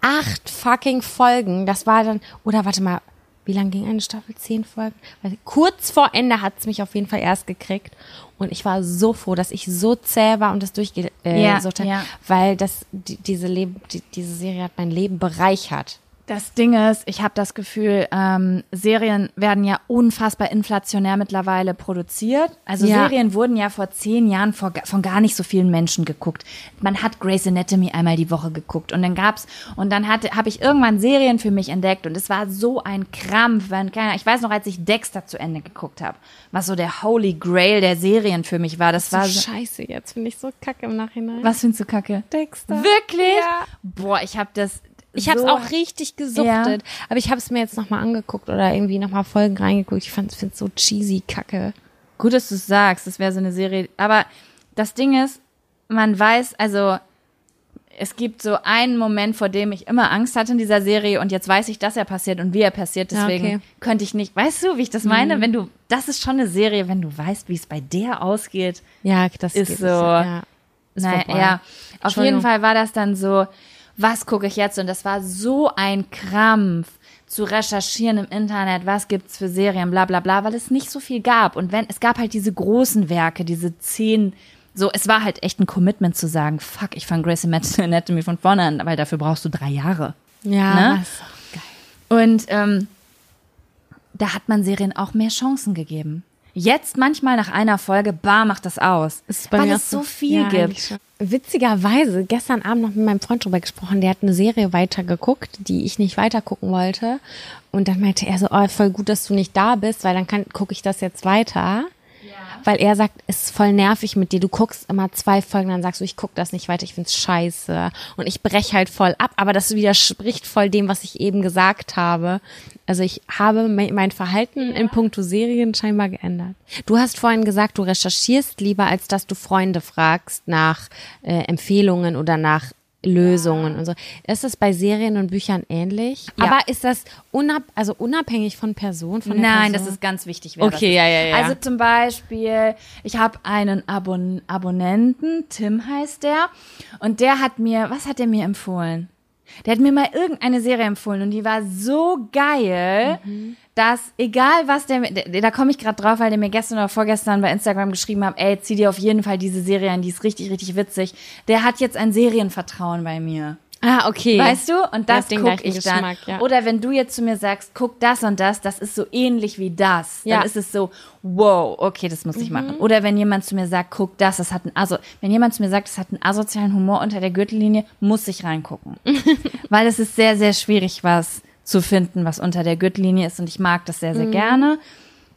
Acht fucking Folgen, das war dann, oder warte mal, wie lang ging eine Staffel? Zehn Folgen? Weil kurz vor Ende hat es mich auf jeden Fall erst gekriegt. Und ich war so froh, dass ich so zäh war und das durchgesucht äh, Ja, habe, ja. weil das, die, diese, Leben, die, diese Serie hat mein Leben bereichert. Das Ding ist, ich habe das Gefühl, ähm, Serien werden ja unfassbar inflationär mittlerweile produziert. Also Ja. Serien wurden ja vor zehn Jahren vor, von gar nicht so vielen Menschen geguckt. Man hat Grey's Anatomy einmal die Woche geguckt und dann gab's und dann hatte habe ich irgendwann Serien für mich entdeckt und es war so ein Krampf, wenn keiner. Ich weiß noch, als ich Dexter zu Ende geguckt habe, was so der Holy Grail der Serien für mich war. Das war so so, scheiße jetzt, finde ich so kacke im Nachhinein. was findest du Kacke? Dexter? Wirklich? Ja. Boah, ich habe das. Ich habe es so auch richtig gesuchtet, aber ich habe es mir jetzt nochmal angeguckt oder irgendwie nochmal Folgen reingeguckt. Ich fand es so cheesy kacke. Gut, dass du es sagst, das wäre so eine Serie. Aber das Ding ist, man weiß, also es gibt so einen Moment, vor dem ich immer Angst hatte in dieser Serie und jetzt weiß ich, dass er passiert und wie er passiert. Ja, Deswegen okay. könnte ich nicht, weißt du, wie ich das meine? Wenn du, das ist schon eine Serie, wenn du weißt, wie es bei der ausgeht. Ja, das Ist so- nicht. Ja, ist Naja, vorbei. ja, auf jeden Fall war das dann so, was gucke ich jetzt? Und das war so ein Krampf zu recherchieren im Internet, was gibt's für Serien, bla bla bla, weil es nicht so viel gab. Und wenn, es gab halt diese großen Werke, diese zehn, so, es war halt echt ein Commitment zu sagen, fuck, ich fange Grey's Anatomy von vorne an, weil dafür brauchst du drei Jahre. Ja, Ne? geil. Und ähm, da hat man Serien auch mehr Chancen gegeben. Jetzt manchmal nach einer Folge, bar macht das aus. Ist bei weil mir es so viel Ja, gibt. Witzigerweise, gestern Abend noch mit meinem Freund drüber gesprochen, der hat eine Serie weitergeguckt, die ich nicht weitergucken wollte. Und dann meinte er so, oh, voll gut, dass du nicht da bist, weil dann kann gucke ich das jetzt weiter. Weil er sagt, es ist voll nervig mit dir. Du guckst immer zwei Folgen, dann sagst du, ich guck das nicht weiter, ich find's scheiße. Und ich brech halt voll ab, aber das widerspricht voll dem, was ich eben gesagt habe. Also ich habe me- mein Verhalten in puncto Serien scheinbar geändert. Du hast vorhin gesagt, du recherchierst lieber, als dass du Freunde fragst nach äh, Empfehlungen oder nach Lösungen und so. Ist das bei Serien und Büchern ähnlich? Ja. Aber ist das unab also unabhängig von Person? Von Nein, Person? das ist ganz wichtig. Okay, ja, ja, ja. Also zum Beispiel, ich habe einen Abon Abonnenten, Tim heißt der, und der hat mir, was hat er mir empfohlen? Der hat mir mal irgendeine Serie empfohlen und die war so geil, Mhm. Dass egal was der, da komme ich gerade drauf, weil der mir gestern oder vorgestern bei Instagram geschrieben hat, ey, zieh dir auf jeden Fall diese Serie an, die ist richtig, richtig witzig. Der hat jetzt ein Serienvertrauen bei mir. Ah, okay. Weißt du? Und das den gucke ich dann. Geschmack, ja. Oder wenn du jetzt zu mir sagst, guck das und das, das ist so ähnlich wie das, Ja. Mhm. dann ist es so, wow, okay, das muss ich machen. Oder wenn jemand zu mir sagt, guck das, das hat einen, also wenn jemand zu mir sagt, es hat einen asozialen Humor unter der Gürtellinie, muss ich reingucken. Weil es ist sehr, sehr schwierig, was zu finden, was unter der Gürtellinie ist und ich mag das sehr, sehr gerne.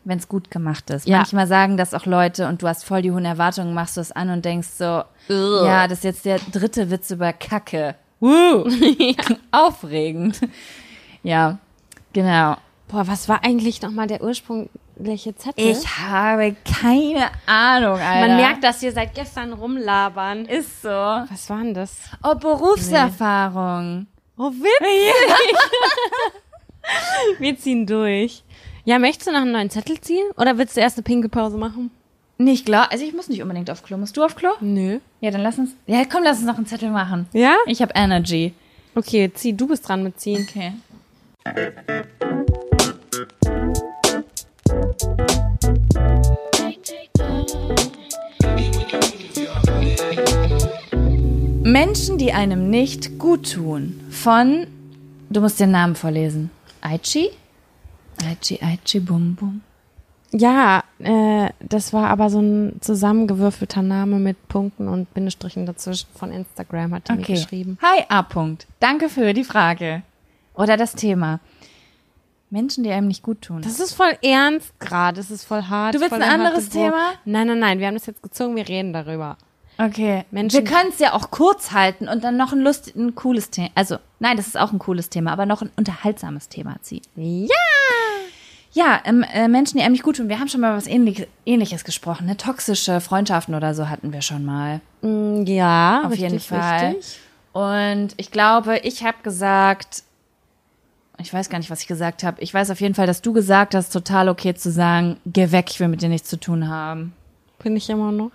Wenn es gut gemacht ist. Mhm. Ja. Manchmal sagen das auch Leute und du hast voll die hohen Erwartungen, machst du es an und denkst so, ja, das ist jetzt der dritte Witz über Kacke. Woo. Aufregend. Ja, genau. Boah, was war eigentlich nochmal der ursprüngliche Zettel? Ich habe keine Ahnung, Alter. Man merkt, dass wir seit gestern rumlabern. ist so. Was war denn das? Oh, Berufserfahrung. Oh, witzig. wir ziehen durch. Ja, möchtest du noch einen neuen Zettel ziehen? Oder willst du erst eine pinke Pause machen? Nicht klar. Also ich muss nicht unbedingt auf Klo. Musst du auf Klo? Nö. Ja, dann lass uns. Ja, komm, lass uns noch einen Zettel machen. Ja? Ich habe Energy. Okay, zieh, du bist dran mit ziehen. Okay. Menschen, die einem nicht gut tun. Von, du musst den Namen vorlesen. Aichi? Aichi, Aichi, Bum Bum. Ja, äh, das war aber so ein zusammengewürfelter Name mit Punkten und Bindestrichen dazwischen von Instagram, hat er mir Okay. geschrieben. Hi A. -Punkt. Danke für die Frage. Oder das Thema. Menschen, die einem nicht gut tun. Das ist voll ernst gerade, das ist voll hart. Du willst ein anderes. Thema? Nein, nein, nein, wir haben das jetzt gezogen, wir reden darüber. Okay. Menschen- Wir können es ja auch kurz halten und dann noch ein lust, ein cooles Thema. Also, nein, das ist auch ein cooles Thema, aber noch ein unterhaltsames Thema ziehen. Ja! Ja, ähm, äh, Menschen, die einem nicht gut tun. Wir haben schon mal was ähnlich, Ähnliches gesprochen. Ne? Toxische Freundschaften oder so hatten wir schon mal. Mm, Ja, Auf richtig, jeden Fall. Richtig. Und ich glaube, ich habe gesagt, ich weiß gar nicht, was ich gesagt habe. Ich weiß auf jeden Fall, dass du gesagt hast, total okay zu sagen, geh weg, ich will mit dir nichts zu tun haben. Bin ich immer noch.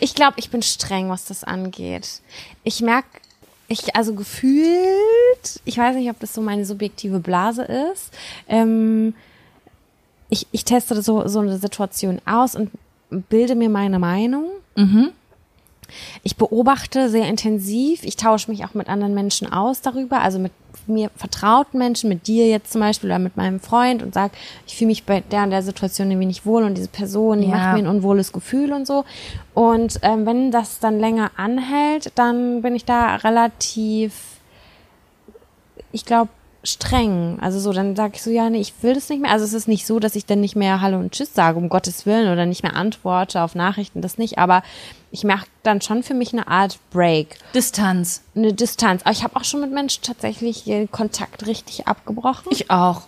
Ich glaube, ich bin streng, was das angeht. Ich merke, ich, also gefühlt, ich weiß nicht, ob das so meine subjektive Blase ist. Ähm, ich, ich teste so, so eine Situation aus und bilde mir meine Meinung. Ich beobachte sehr intensiv. Ich tausche mich auch mit anderen Menschen aus darüber, also mit mir vertrauten Menschen, mit dir jetzt zum Beispiel oder mit meinem Freund und sage, ich fühle mich bei der und der Situation irgendwie nicht wohl und diese Person, die Ja. macht mir ein unwohles Gefühl und so. Und ähm, wenn das dann länger anhält, dann bin ich da relativ, ich glaube, streng. Also so, dann sage ich so, ja, nee, ich will das nicht mehr. Also es ist nicht so, dass ich dann nicht mehr Hallo und Tschüss sage, um Gottes Willen, oder nicht mehr antworte auf Nachrichten, das nicht. Aber ich mache dann schon für mich eine Art Break, Distanz. eine Distanz. Aber ich habe auch schon mit Menschen tatsächlich den Kontakt richtig abgebrochen Ich auch.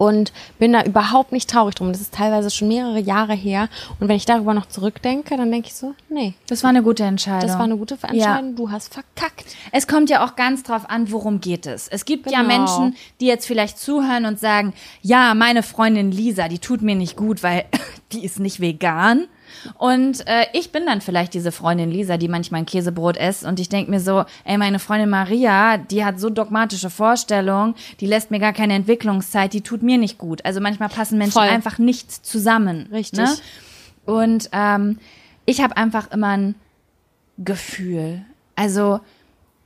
Und bin da überhaupt nicht traurig drum. Das ist teilweise schon mehrere Jahre her. Und wenn ich darüber noch zurückdenke, dann denke ich so, nee, Das war eine gute Entscheidung. das war eine gute Entscheidung. Du hast verkackt. Es kommt ja auch ganz drauf an, worum geht es. Es gibt ja Genau. Menschen, die jetzt vielleicht zuhören und sagen, ja, meine Freundin Lisa, die tut mir nicht gut, weil die ist nicht vegan. Und äh, ich bin dann vielleicht diese Freundin Lisa, die manchmal ein Käsebrot isst und ich denke mir so, ey, meine Freundin Maria, die hat so dogmatische Vorstellungen, die lässt mir gar keine Entwicklungszeit, die tut mir nicht gut. Also manchmal passen Menschen Voll. einfach nicht zusammen. Richtig. Ne? Und ähm, ich habe einfach immer ein Gefühl. Also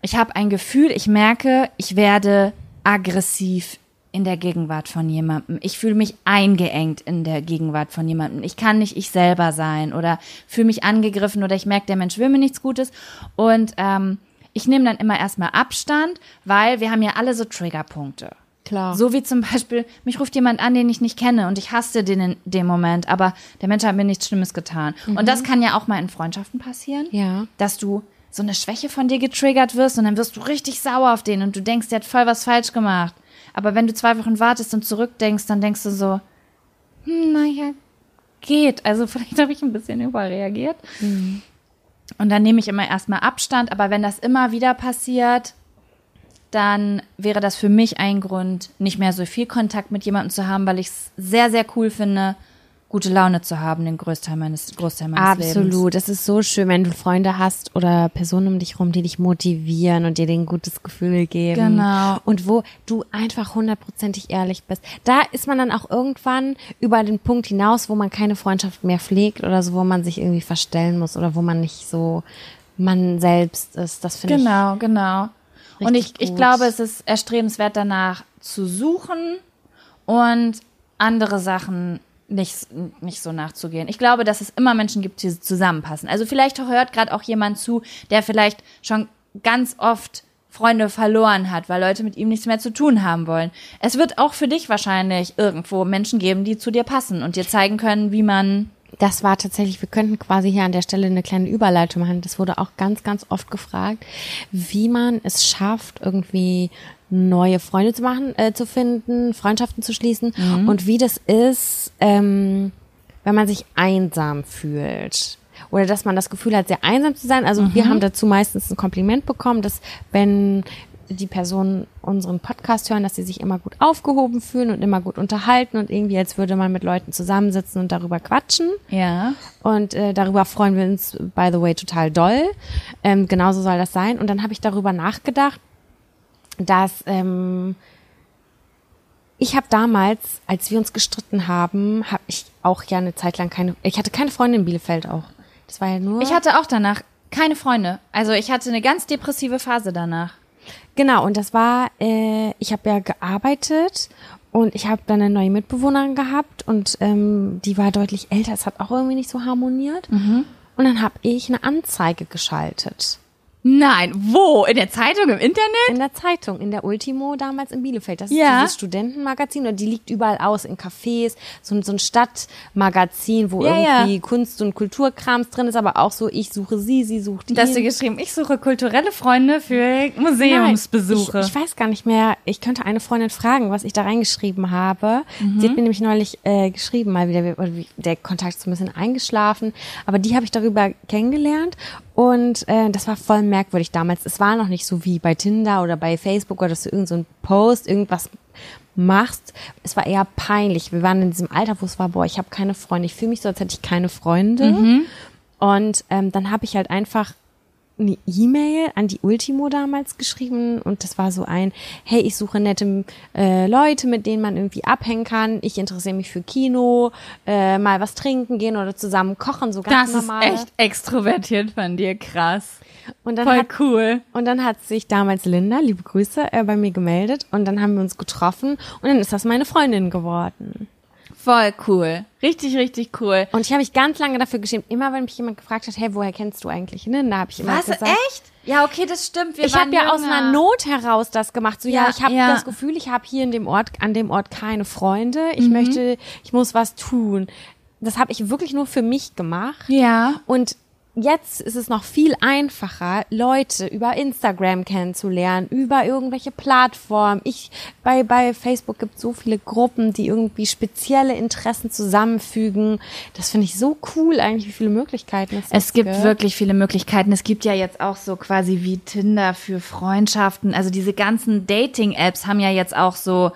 ich habe ein Gefühl, ich merke, ich werde aggressiv in der Gegenwart von jemandem. Ich fühle mich eingeengt in der Gegenwart von jemandem. Ich kann nicht ich selber sein oder fühle mich angegriffen oder ich merke, der Mensch will mir nichts Gutes. Und ähm, ich nehme dann immer erstmal Abstand, weil wir haben ja alle so Triggerpunkte. Klar. So wie zum Beispiel, mich ruft jemand an, den ich nicht kenne und ich hasste den in dem Moment, aber der Mensch hat mir nichts Schlimmes getan. Und das kann ja auch mal in Freundschaften passieren Ja. dass du so eine Schwäche von dir getriggert wirst und dann wirst du richtig sauer auf den und du denkst, der hat voll was falsch gemacht. Aber wenn du zwei Wochen wartest und zurückdenkst, dann denkst du so, hm, naja, geht. Also vielleicht habe ich ein bisschen überreagiert. Und dann nehme ich immer erstmal Abstand, aber wenn das immer wieder passiert, dann wäre das für mich ein Grund, nicht mehr so viel Kontakt mit jemandem zu haben, weil ich es sehr, sehr cool finde, gute Laune zu haben, den Großteil meines, Großteil meines Lebens. Absolut. Es ist so schön, wenn du Freunde hast oder Personen um dich rum, die dich motivieren und dir ein gutes Gefühl geben. Genau. Und wo du einfach hundertprozentig ehrlich bist. Da ist man dann auch irgendwann über den Punkt hinaus, wo man keine Freundschaft mehr pflegt oder so, wo man sich irgendwie verstellen muss oder wo man nicht so man selbst ist. Das finde Genau, genau. Und ich, Richtig ich gut. glaube, es ist erstrebenswert danach zu suchen und andere Sachen nicht, nicht so nachzugehen. Ich glaube, dass es immer Menschen gibt, die zusammenpassen. Also vielleicht hört gerade auch jemand zu, der vielleicht schon ganz oft Freunde verloren hat, weil Leute mit ihm nichts mehr zu tun haben wollen. Es wird auch für dich wahrscheinlich irgendwo Menschen geben, die zu dir passen und dir zeigen können, wie man Das war tatsächlich, wir könnten quasi hier an der Stelle eine kleine Überleitung machen. Das wurde auch ganz, ganz oft gefragt, wie man es schafft, irgendwie neue Freunde zu machen, äh, zu finden, Freundschaften zu schließen und wie das ist, ähm, wenn man sich einsam fühlt. Oder dass man das Gefühl hat, sehr einsam zu sein. Also wir haben dazu meistens ein Kompliment bekommen, dass wenn die Personen unseren Podcast hören, dass sie sich immer gut aufgehoben fühlen und immer gut unterhalten und irgendwie als würde man mit Leuten zusammensitzen und darüber quatschen. ja Und äh, darüber freuen wir uns, by the way, total doll. Ähm, genauso soll das sein. Und dann habe ich darüber nachgedacht, dass ähm, ich habe damals, als wir uns gestritten haben, habe ich auch ja eine Zeit lang keine, ich hatte keine Freundin in Bielefeld auch. Das war ja nur. Ich hatte auch danach keine Freunde. Also ich hatte eine ganz depressive Phase danach. Genau, und das war, äh, ich habe ja gearbeitet und ich habe dann eine neue Mitbewohnerin gehabt und ähm, die war deutlich älter, es hat auch irgendwie nicht so harmoniert. Und dann habe ich eine Anzeige geschaltet. Nein, wo? In der Zeitung, im Internet? In der Zeitung, in der Ultimo damals in Bielefeld. Das ist Ja. dieses Studentenmagazin und die liegt überall aus, in Cafés, so, ein- so ein Stadtmagazin, wo Ja, ja. irgendwie Kunst- und Kulturkrams drin ist, aber auch so, ich suche sie, sie sucht ihn. Da hast du geschrieben, ich suche kulturelle Freunde für Museumsbesuche. Nein, ich, ich weiß gar nicht mehr. Ich könnte eine Freundin fragen, was ich da reingeschrieben habe. Mhm. Sie hat mir nämlich neulich äh, geschrieben, mal wieder, oder wie- der Kontakt ist so ein bisschen eingeschlafen. Aber die habe ich darüber kennengelernt und äh, das war voll merkwürdig damals. Es war noch nicht so wie bei Tinder oder bei Facebook oder dass du irgend so ein Post, irgendwas machst. Es war eher peinlich. Wir waren in diesem Alter, wo es war, boah, ich habe keine Freunde. Ich fühle mich so, als hätte ich keine Freunde. Mhm. Und ähm, dann habe ich halt einfach eine E-Mail an die Ultimo damals geschrieben und das war so ein, hey, ich suche nette äh, Leute, mit denen man irgendwie abhängen kann. Ich interessiere mich für Kino, äh, mal was trinken gehen oder zusammen kochen, so ganz Das normal. ist echt extrovertiert von dir, krass. Und dann Voll hat, cool. Und dann hat sich damals Linda, liebe Grüße, äh, bei mir gemeldet und dann haben wir uns getroffen und dann ist das meine Freundin geworden. Voll cool. Richtig, richtig cool. Und ich habe mich ganz lange dafür geschämt. Immer wenn mich jemand gefragt hat, hey, woher kennst du eigentlich Linda, habe ich immer Was? gesagt. Echt? Ja, okay, das stimmt. Wir Ich habe ja aus einer Not heraus das gemacht. So ja, Ja, ich habe ja. das Gefühl, ich habe hier in dem Ort, an dem Ort keine Freunde. Mhm. Ich möchte, ich muss was tun. Das habe ich wirklich nur für mich gemacht. Ja. Und jetzt ist es noch viel einfacher, Leute über Instagram kennenzulernen, über irgendwelche Plattformen. Ich, bei, bei Facebook gibt es so viele Gruppen, die irgendwie spezielle Interessen zusammenfügen. Das finde ich so cool eigentlich, wie viele Möglichkeiten es, Es jetzt gibt wirklich viele Möglichkeiten. Es gibt ja jetzt auch so quasi wie Tinder für Freundschaften. Also diese ganzen Dating-Apps haben ja jetzt auch so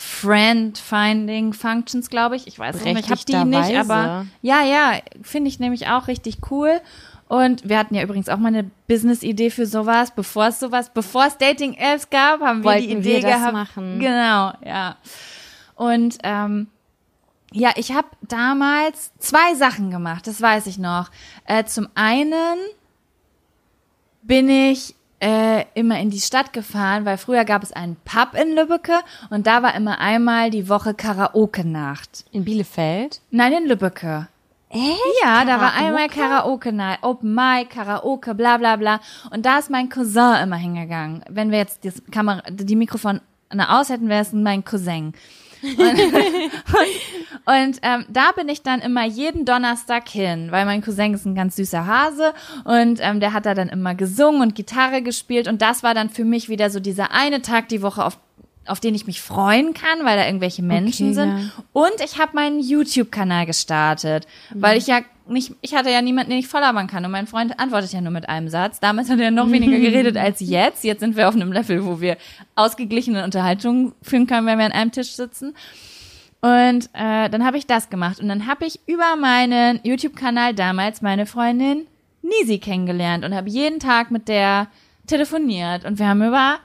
Friend-Finding-Functions, glaube ich. Ich weiß es nicht, ich habe die nicht, Berechtigterweise. aber ja, ja, finde ich nämlich auch richtig cool. Und wir hatten ja übrigens auch mal eine Business-Idee für sowas, bevor es sowas, bevor es Dating-Apps gab, haben wir die Wollten Idee wir das gehabt. machen. Genau, ja. Und ähm, ja, ich habe damals zwei Sachen gemacht, das weiß ich noch. Äh, zum einen bin ich äh, immer in die Stadt gefahren, weil früher gab es einen Pub in Lübbecke und da war immer einmal die Woche Karaoke-Nacht. in Bielefeld. Nein, in Lübbecke. Echt? Ja, da war einmal Karaoke Night, Open Mic, Karaoke, bla bla bla. Und da ist mein Cousin immer hingegangen. Wenn wir jetzt das Kamera, die Mikrofone aus hätten, wäre es mein Cousin. Und, und, und ähm, da bin ich dann immer jeden Donnerstag hin, weil mein Cousin ist ein ganz süßer Hase und ähm, der hat da dann immer gesungen und Gitarre gespielt und das war dann für mich wieder so dieser eine Tag die Woche, auf, auf den ich mich freuen kann, weil da irgendwelche Menschen Okay, sind. ja. Und ich habe meinen YouTube-Kanal gestartet, weil ich ja nicht, ich hatte ja niemanden, den ich volllabern kann. Und mein Freund antwortet ja nur mit einem Satz. Damals hat er noch weniger geredet als jetzt. Jetzt sind wir auf einem Level, wo wir ausgeglichene Unterhaltungen führen können, wenn wir an einem Tisch sitzen. Und äh, dann habe ich das gemacht. Und dann habe ich über meinen YouTube-Kanal damals meine Freundin Nisi kennengelernt und habe jeden Tag mit der telefoniert. Und wir haben über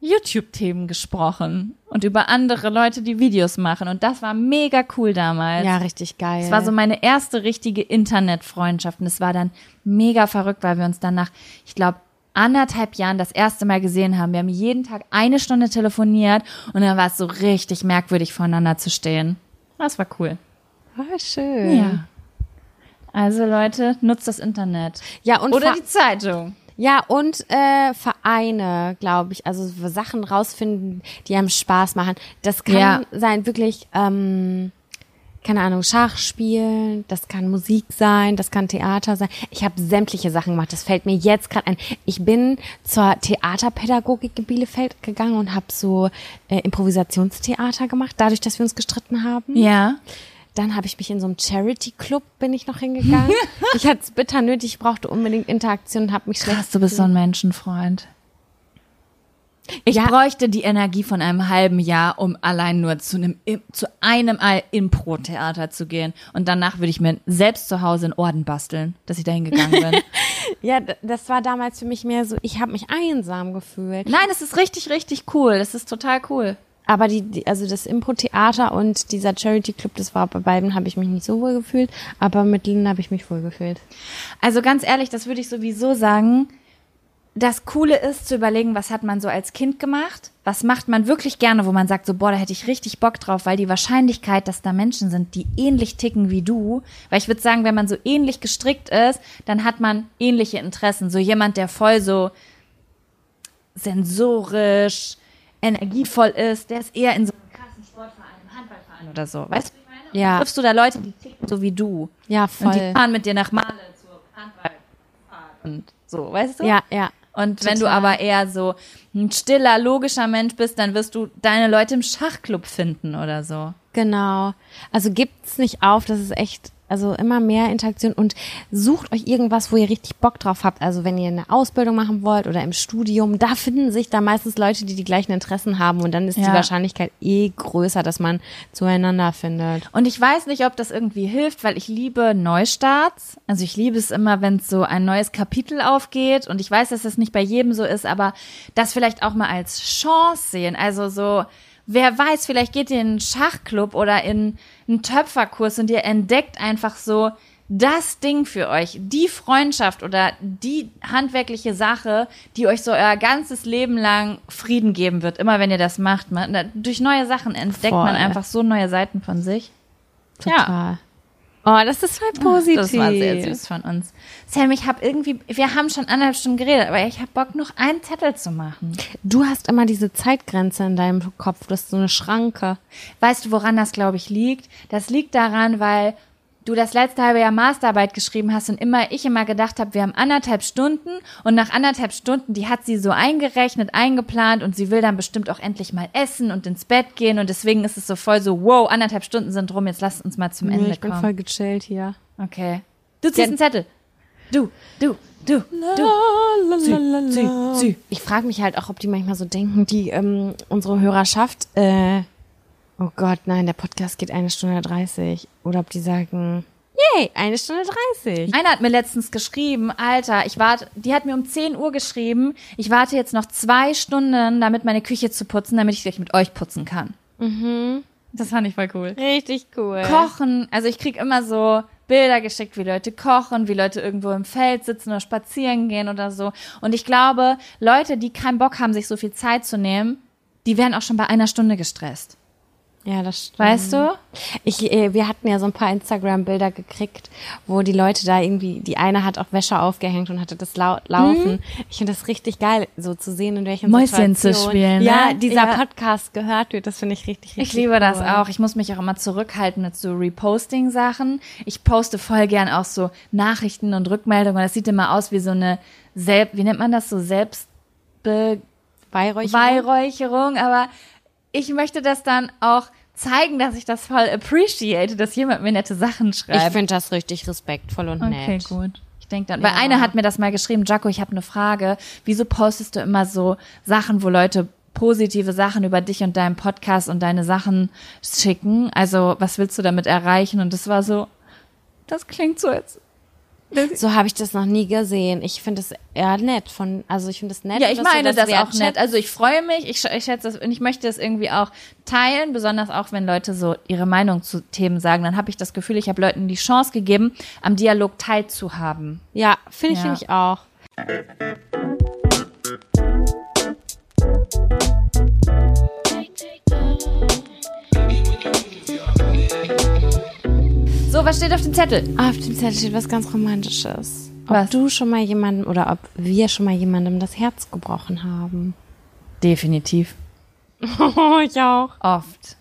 YouTube-Themen gesprochen und über andere Leute, die Videos machen. Und das war mega cool damals. Ja, richtig geil. Es war so meine erste richtige Internetfreundschaft. Und es war dann mega verrückt, weil wir uns dann nach, ich glaube, anderthalb Jahren das erste Mal gesehen haben. Wir haben jeden Tag eine Stunde telefoniert und dann war es so richtig merkwürdig, voneinander zu stehen. Das war cool. Voll schön. Ja. Also Leute, nutzt das Internet. Ja, und Oder die Zeitung. Ja, und äh, Vereine, glaube ich. Also so Sachen rausfinden, die einem Spaß machen. Das kann Ja. sein, wirklich, ähm, keine Ahnung, Schach spielen, das kann Musik sein, das kann Theater sein. Ich habe sämtliche Sachen gemacht. Das fällt mir jetzt gerade ein. Ich bin zur Theaterpädagogik in Bielefeld gegangen und habe so äh, Improvisationstheater gemacht, dadurch, dass wir uns gestritten haben. Ja. Dann habe ich mich in so einem Charity-Club bin ich noch hingegangen. ich hatte es bitter nötig, ich brauchte unbedingt Interaktion und habe mich schlecht Krass, du bist so ein Menschenfreund. Ich Ja. bräuchte die Energie von einem halben Jahr, um allein nur zu einem, zu einem Impro-Theater zu gehen. Und danach würde ich mir selbst zu Hause einen Orden basteln, dass ich dahin gegangen bin. Ja, das war damals für mich mehr so, ich habe mich einsam gefühlt. Nein, es ist richtig, richtig cool. Es ist total cool. Aber die, die also das Impro-Theater und dieser Charity-Club, das war bei beiden, habe ich mich nicht so wohl gefühlt, aber mit Linda habe ich mich wohl gefühlt. Also ganz ehrlich, das würde ich sowieso sagen. Das Coole ist zu überlegen, was hat man so als Kind gemacht? Was macht man wirklich gerne, wo man sagt, so, boah, da hätte ich richtig Bock drauf, weil die Wahrscheinlichkeit, dass da Menschen sind, die ähnlich ticken wie du, weil ich würde sagen, wenn man so ähnlich gestrickt ist, dann hat man ähnliche Interessen. So jemand, der voll so sensorisch, energievoll ist, der ist eher in so einem krassen Sportverein, einem Handballverein oder so. Weißt du, ich meine? Ja. Triffst du da Leute, die ticken so wie du? Ja, Und die voll. fahren mit dir nach Male zur Handballfahrt und so, weißt du? Ja, ja. Und wenn du Total. aber eher so ein stiller, logischer Mensch bist, dann wirst du deine Leute im Schachclub finden oder so. Genau. Also gibt's nicht auf, das ist echt also immer mehr Interaktion und sucht euch irgendwas, wo ihr richtig Bock drauf habt. Also wenn ihr eine Ausbildung machen wollt oder im Studium, da finden sich da meistens Leute, die die gleichen Interessen haben und dann ist Ja. die Wahrscheinlichkeit eh größer, dass man zueinander findet. Und ich weiß nicht, ob das irgendwie hilft, weil ich liebe Neustarts. Also ich liebe es immer, wenn es so ein neues Kapitel aufgeht. Und ich weiß, dass das nicht bei jedem so ist, aber das vielleicht auch mal als Chance sehen. Also so, wer weiß, vielleicht geht ihr in einen Schachclub oder in einen Töpferkurs und ihr entdeckt einfach so das Ding für euch, die Freundschaft oder die handwerkliche Sache, die euch so euer ganzes Leben lang Frieden geben wird, immer wenn ihr das macht. Man, durch neue Sachen entdeckt man Voll. einfach so neue Seiten von sich. Total. Oh, das ist voll positiv. Das war sehr süß von uns. Sam, ich habe irgendwie, wir haben schon anderthalb Stunden geredet, aber ich habe Bock, noch einen Zettel zu machen. Du hast immer diese Zeitgrenze in deinem Kopf. Du hast so eine Schranke. Weißt du, woran das, glaube ich, liegt? Das liegt daran, weil du das letzte halbe Jahr Masterarbeit geschrieben hast und immer ich immer gedacht habe, wir haben anderthalb Stunden und nach anderthalb Stunden, die hat sie so eingerechnet, eingeplant und sie will dann bestimmt auch endlich mal essen und ins Bett gehen und deswegen ist es so voll so, wow, anderthalb Stunden sind rum, jetzt lasst uns mal zum Ende ich bin kommen. voll gechillt hier. okay. Du ziehst einen Zettel. Du, du, du, du. Zieh, zieh, zieh. Ich frage mich halt auch, ob die manchmal so denken, die ähm, unsere Hörerschaft, äh, oh Gott, nein, der Podcast geht eine Stunde 30. Oder ob die sagen, yay, eine Stunde 30. Einer hat mir letztens geschrieben, Alter, ich warte, die hat mir um 10 Uhr geschrieben, ich warte jetzt noch zwei Stunden, damit meine Küche zu putzen, damit ich gleich mit euch putzen kann. Mhm. Das fand ich voll cool. Richtig cool. Kochen, also ich krieg immer so Bilder geschickt, wie Leute kochen, wie Leute irgendwo im Feld sitzen oder spazieren gehen oder so. Und ich glaube, Leute, die keinen Bock haben, sich so viel Zeit zu nehmen, die werden auch schon bei einer Stunde gestresst. Ja, das stimmt. Weißt du? Ich, äh, wir hatten ja so ein paar Instagram-Bilder gekriegt, wo die Leute da irgendwie, die eine hat auch Wäsche aufgehängt und hatte das lau laufen. Ich finde das richtig geil, so zu sehen, in welchen Mäuschen zu spielen, ja, ne? dieser Ja. Podcast gehört wird. Das finde ich richtig, richtig Ich liebe das cool. auch. Ich muss mich auch immer zurückhalten mit so Reposting-Sachen. Ich poste voll gern auch so Nachrichten und Rückmeldungen. Das sieht immer aus wie so eine Selb, wie nennt man das so Selbstbeweihräucherung. Weihräucherung. Aber ich möchte das dann auch zeigen, dass ich das voll appreciate, dass jemand mir nette Sachen Ich schreibt. finde das richtig respektvoll und Okay, nett. gut. Ich denke dann, weil Ja. eine hat mir das mal geschrieben, Jaco, ich habe eine Frage. Wieso postest du immer so Sachen, wo Leute positive Sachen über dich und deinen Podcast und deine Sachen schicken? Also, was willst du damit erreichen? Und das war so, das klingt so als So habe ich das noch nie gesehen. Ich finde es eher nett von, also ich finde es nett. Ja, ich meine das, auch wertschätzt. nett. Also ich freue mich, ich, ich schätze das und ich möchte es irgendwie auch teilen, besonders auch wenn Leute so ihre Meinung zu Themen sagen. Dann habe ich das Gefühl, ich habe Leuten die Chance gegeben, am Dialog teilzuhaben. Ja, finde ich Ja. nämlich auch. So, was steht auf dem Zettel? Auf dem Zettel steht was ganz Romantisches. Ob Was? du schon mal jemandem oder ob wir schon mal jemandem das Herz gebrochen haben. Definitiv. Oh, ich auch. Oft.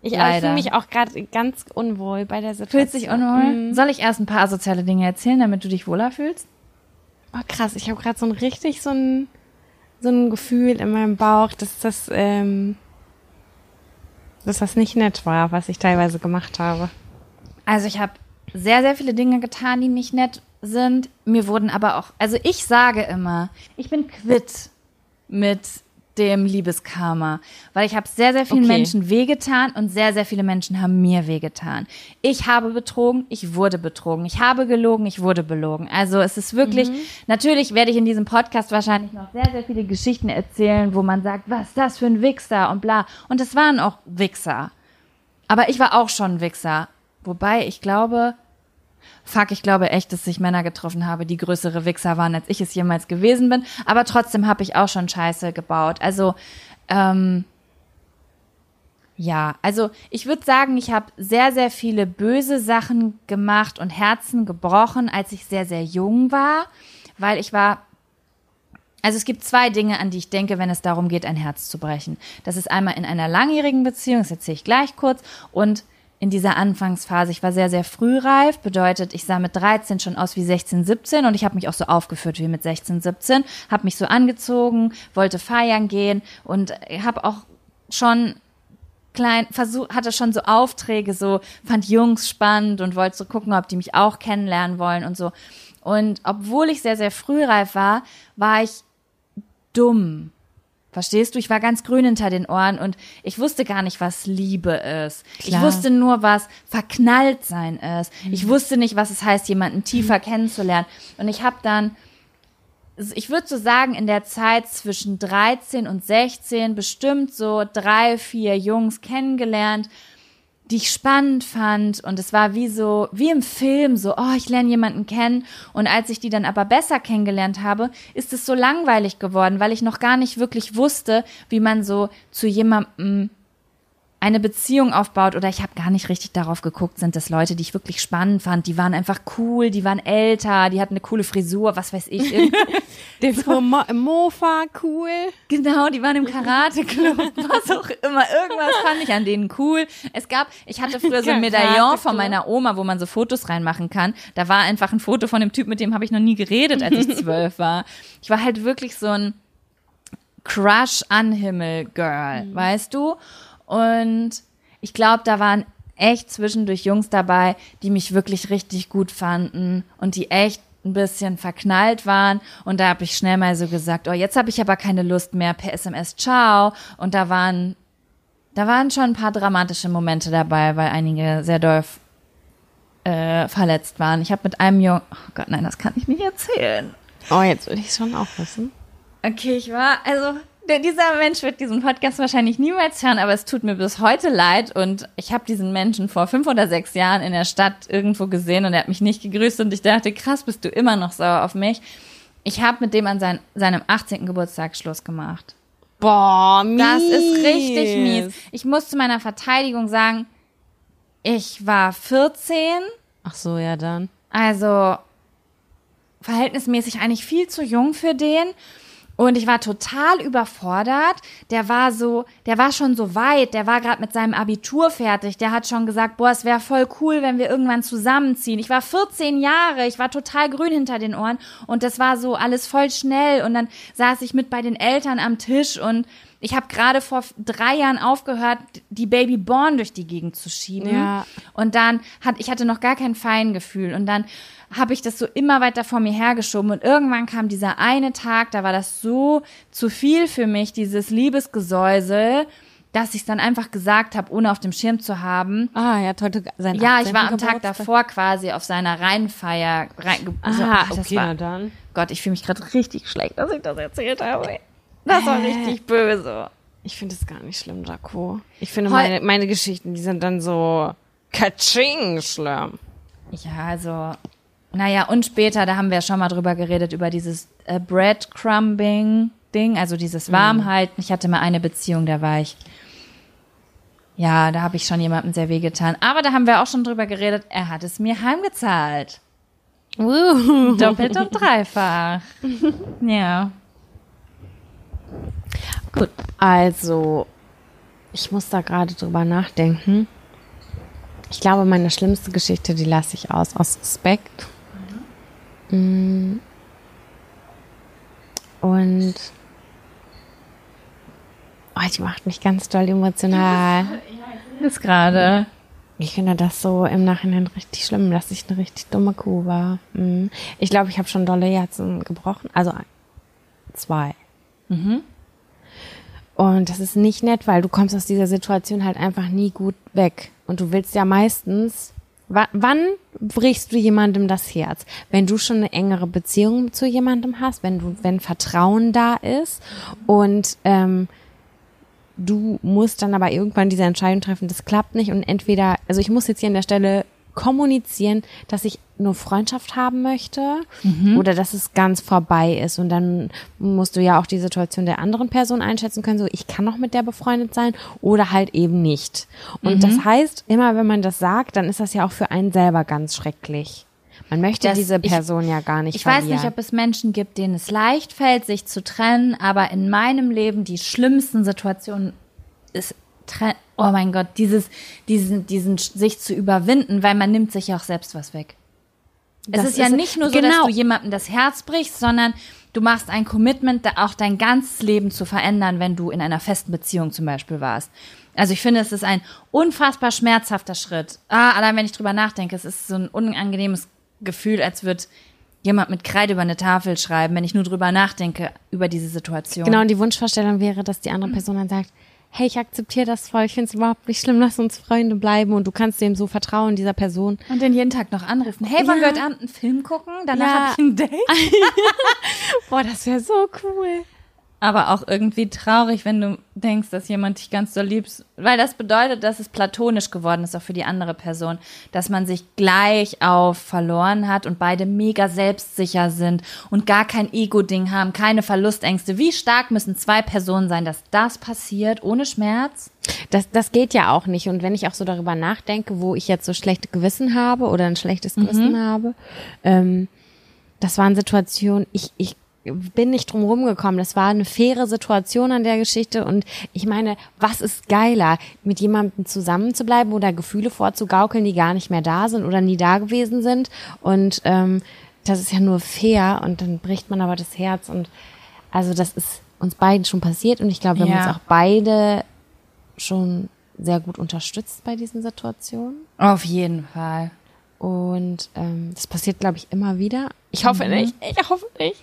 Ich fühle mich auch gerade ganz unwohl bei der Situation. Fühlt sich unwohl? Soll ich erst ein paar asoziale Dinge erzählen, damit du dich wohler fühlst? Oh, krass, ich habe gerade so ein richtig so ein, so ein Gefühl in meinem Bauch, dass das, ähm, dass das nicht nett war, was ich teilweise gemacht habe. Also ich habe sehr, sehr viele Dinge getan, die nicht nett sind. Mir wurden aber auch, also ich sage immer, ich bin quitt mit dem Liebeskarma, weil ich habe sehr, sehr vielen Okay. Menschen wehgetan und sehr, sehr viele Menschen haben mir wehgetan. Ich habe betrogen, ich wurde betrogen. Ich habe gelogen, ich wurde belogen. Also es ist wirklich, natürlich werde ich in diesem Podcast wahrscheinlich noch sehr, sehr viele Geschichten erzählen, wo man sagt, was ist das für ein Wichser und bla. Und es waren auch Wichser. Aber ich war auch schon ein Wichser. Wobei ich glaube, fuck, ich glaube echt, dass ich Männer getroffen habe, die größere Wichser waren, als ich es jemals gewesen bin. Aber trotzdem habe ich auch schon Scheiße gebaut. Also, ähm, ja, also ich würde sagen, ich habe sehr, sehr viele böse Sachen gemacht und Herzen gebrochen, als ich sehr, sehr jung war, weil ich war also es gibt zwei Dinge, an die ich denke, wenn es darum geht, ein Herz zu brechen. Das ist einmal in einer langjährigen Beziehung, das erzähle ich gleich kurz, und in dieser Anfangsphase. Ich war sehr, sehr frühreif, bedeutet, ich sah mit 13 schon aus wie 16, 17 und ich habe mich auch so aufgeführt wie mit 16, 17, habe mich so angezogen, wollte feiern gehen und habe auch schon klein, versuch, hatte schon so Aufträge, so fand Jungs spannend und wollte so gucken, ob die mich auch kennenlernen wollen und so. Und obwohl ich sehr, sehr frühreif war, war ich dumm. Verstehst du? Ich war ganz grün hinter den Ohren und ich wusste gar nicht, was Liebe ist. Klar. Ich wusste nur, was verknallt sein ist. Mhm. Ich wusste nicht, was es heißt, jemanden tiefer mhm. kennenzulernen. Und ich habe dann, ich würde so sagen, in der Zeit zwischen 13 und 16 bestimmt so drei, vier Jungs kennengelernt die ich spannend fand. Und es war wie so, wie im Film, so, oh, ich lerne jemanden kennen. Und als ich die dann aber besser kennengelernt habe, ist es so langweilig geworden, weil ich noch gar nicht wirklich wusste, wie man so zu jemandem eine Beziehung aufbaut oder ich habe gar nicht richtig darauf geguckt, sind das Leute, die ich wirklich spannend fand, die waren einfach cool, die waren älter, die hatten eine coole Frisur, was weiß ich. Den so. Mo Mofa cool. Genau, die waren im Karate-Club, was auch immer. Irgendwas fand ich an denen cool. Es gab, ich hatte früher so ein Medaillon von meiner Oma, wo man so Fotos reinmachen kann. Da war einfach ein Foto von dem Typ, mit dem habe ich noch nie geredet, als ich zwölf war. Ich war halt wirklich so ein Crush an Himmel Girl, mhm. weißt du? Und ich glaube, da waren echt zwischendurch Jungs dabei, die mich wirklich richtig gut fanden und die echt ein bisschen verknallt waren. Und da habe ich schnell mal so gesagt, oh, jetzt habe ich aber keine Lust mehr per SMS, ciao. Und da waren, da waren schon ein paar dramatische Momente dabei, weil einige sehr doll äh, verletzt waren. Ich habe mit einem Jungen, oh Gott, nein, das kann ich nicht erzählen. Oh, jetzt will ich es schon auch wissen. Okay, ich war, also dieser Mensch wird diesen Podcast wahrscheinlich niemals hören, aber es tut mir bis heute leid. Und ich habe diesen Menschen vor fünf oder sechs Jahren in der Stadt irgendwo gesehen und er hat mich nicht gegrüßt und ich dachte, krass, bist du immer noch sauer auf mich. Ich habe mit dem an sein, seinem 18. Geburtstag Schluss gemacht. Boah, mies. Das ist richtig mies. Ich muss zu meiner Verteidigung sagen, ich war 14. Ach so, ja dann. Also verhältnismäßig eigentlich viel zu jung für den. Und ich war total überfordert. Der war so, der war schon so weit, der war gerade mit seinem Abitur fertig. Der hat schon gesagt, boah, es wäre voll cool, wenn wir irgendwann zusammenziehen. Ich war 14 Jahre, ich war total grün hinter den Ohren und das war so alles voll schnell. Und dann saß ich mit bei den Eltern am Tisch und ich habe gerade vor drei Jahren aufgehört, die Baby Born durch die Gegend zu schieben. Ja. Und dann hat, ich hatte noch gar kein Feingefühl. Und dann habe ich das so immer weiter vor mir hergeschoben und irgendwann kam dieser eine Tag, da war das so zu viel für mich, dieses Liebesgesäusel, dass ich es dann einfach gesagt habe, ohne auf dem Schirm zu haben. Ah, er hat heute sein Ja, ich war am Tag davor quasi auf seiner Rheinfeier. Rein, Aha, so, okay, war, dann. Gott, ich fühle mich gerade richtig schlecht, dass ich das erzählt habe. Das war richtig böse. Ich finde es gar nicht schlimm, Jaco. Ich finde meine, meine Geschichten, die sind dann so katsching schlimm. Ja, also naja, und später, da haben wir ja schon mal drüber geredet, über dieses äh, Breadcrumbing-Ding, also dieses mhm. Warmhalten. Ich hatte mal eine Beziehung, da war ich, ja, da habe ich schon jemandem sehr wehgetan. Aber da haben wir auch schon drüber geredet, er hat es mir heimgezahlt. Uh. Doppelt und dreifach. ja. Gut, also ich muss da gerade drüber nachdenken. Ich glaube, meine schlimmste Geschichte, die lasse ich aus, aus Respekt. Mm. Und oh, die macht mich ganz doll emotional. Das gerade. Ich finde das so im Nachhinein richtig schlimm, dass ich eine richtig dumme Kuh war. Mm. Ich glaube, ich habe schon dolle Herzen gebrochen. Also zwei. Mhm. Und das ist nicht nett, weil du kommst aus dieser Situation halt einfach nie gut weg. Und du willst ja meistens wann brichst du jemandem das Herz? Wenn du schon eine engere Beziehung zu jemandem hast, wenn du, wenn Vertrauen da ist und ähm, du musst dann aber irgendwann diese Entscheidung treffen, das klappt nicht und entweder, also ich muss jetzt hier an der Stelle kommunizieren, dass ich nur Freundschaft haben möchte mhm. oder dass es ganz vorbei ist. Und dann musst du ja auch die Situation der anderen Person einschätzen können, so ich kann noch mit der befreundet sein oder halt eben nicht. Und mhm. das heißt, immer wenn man das sagt, dann ist das ja auch für einen selber ganz schrecklich. Man möchte das, diese Person ich, ja gar nicht Ich verlieren. weiß nicht, ob es Menschen gibt, denen es leicht fällt, sich zu trennen, aber in meinem Leben die schlimmsten Situationen ist oh mein Gott, dieses, diesen, diesen sich zu überwinden, weil man nimmt sich ja auch selbst was weg. Das es ist, ist ja nicht nur so, genau. dass du jemandem das Herz brichst, sondern du machst ein Commitment, auch dein ganzes Leben zu verändern, wenn du in einer festen Beziehung zum Beispiel warst. Also ich finde, es ist ein unfassbar schmerzhafter Schritt. Ah, allein wenn ich drüber nachdenke, es ist so ein unangenehmes Gefühl, als würde jemand mit Kreide über eine Tafel schreiben, wenn ich nur drüber nachdenke, über diese Situation. Genau, und die Wunschvorstellung wäre, dass die andere Person dann sagt, hey, ich akzeptiere das voll, ich finde es überhaupt nicht schlimm, lass uns Freunde bleiben und du kannst dem so vertrauen, dieser Person. Und den jeden Tag noch anrufen. Hey, wollen wir Ja. heute Abend einen Film gucken? Danach Ja. habe ich ein Date. Boah, das wäre so cool. Aber auch irgendwie traurig, wenn du denkst, dass jemand dich ganz so liebst. Weil das bedeutet, dass es platonisch geworden ist, auch für die andere Person. Dass man sich gleich auf verloren hat und beide mega selbstsicher sind und gar kein Ego-Ding haben, keine Verlustängste. Wie stark müssen zwei Personen sein, dass das passiert, ohne Schmerz? Das, das geht ja auch nicht. Und wenn ich auch so darüber nachdenke, wo ich jetzt so schlechte Gewissen habe oder ein schlechtes Gewissen habe, ähm, das waren Situationen, ich, ich bin nicht drum rumgekommen. Das war eine faire Situation an der Geschichte. Und ich meine, was ist geiler, mit jemandem zusammen zu bleiben oder Gefühle vorzugaukeln, die gar nicht mehr da sind oder nie da gewesen sind? Und ähm, das ist ja nur fair. Und dann bricht man aber das Herz. Und also das ist uns beiden schon passiert. Und ich glaube, wir haben Ja. uns auch beide schon sehr gut unterstützt bei diesen Situationen. Auf jeden Fall. Und ähm, das passiert, glaube ich, immer wieder. Ich hoffe Mhm. nicht. Ich hoffe nicht.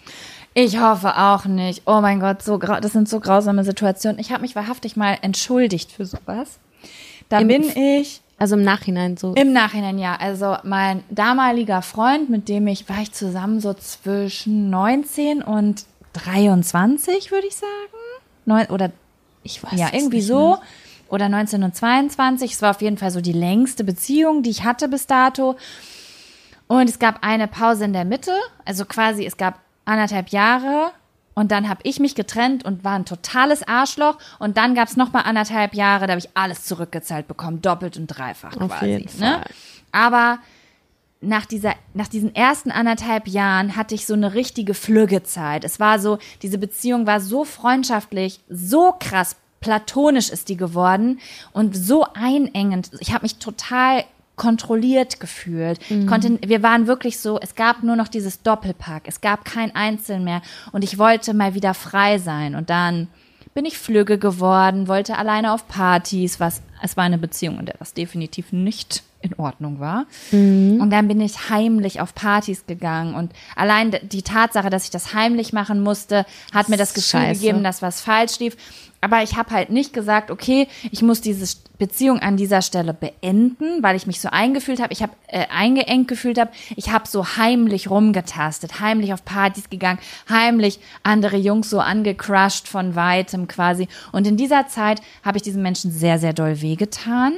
Ich hoffe auch nicht. Oh mein Gott, so das sind so grausame Situationen. Ich habe mich wahrhaftig mal entschuldigt für sowas. Da Im- bin ich Also im Nachhinein so. Im Nachhinein ja. Also mein damaliger Freund, mit dem ich war ich zusammen so zwischen 19 und 23, würde ich sagen. Neun, oder ich weiß ja, irgendwie so. mehr. Oder 19 und 22. Es war auf jeden Fall so die längste Beziehung, die ich hatte bis dato. Und es gab eine Pause in der Mitte. Also quasi, es gab anderthalb Jahre. Und dann habe ich mich getrennt und war ein totales Arschloch. Und dann gab es nochmal anderthalb Jahre, da habe ich alles zurückgezahlt bekommen. Doppelt und dreifach Auf quasi. jeden Ne? Fall. Aber nach dieser, nach diesen ersten anderthalb Jahren hatte ich so eine richtige Flüggezeit. Es war so, diese Beziehung war so freundschaftlich, so krass platonisch ist die geworden und so einengend. Ich habe mich total kontrolliert gefühlt. Ich Konnte, wir waren wirklich so, es gab nur noch dieses Doppelpack, es gab kein Einzel mehr. Und ich wollte mal wieder frei sein. Und dann bin ich flügge geworden, wollte alleine auf Partys, was es war eine Beziehung, in der das definitiv nicht in Ordnung war. Und dann bin ich heimlich auf Partys gegangen und allein die Tatsache, dass ich das heimlich machen musste, hat mir das Gefühl Scheiße. gegeben, dass was falsch lief. Aber ich habe halt nicht gesagt, okay, ich muss diese Beziehung an dieser Stelle beenden, weil ich mich so eingefühlt habe, ich habe äh, eingeengt gefühlt habe. Ich habe so heimlich rumgetastet, heimlich auf Partys gegangen, heimlich andere Jungs so angecrushed von weitem quasi. Und in dieser Zeit habe ich diesem Menschen sehr, sehr doll wehgetan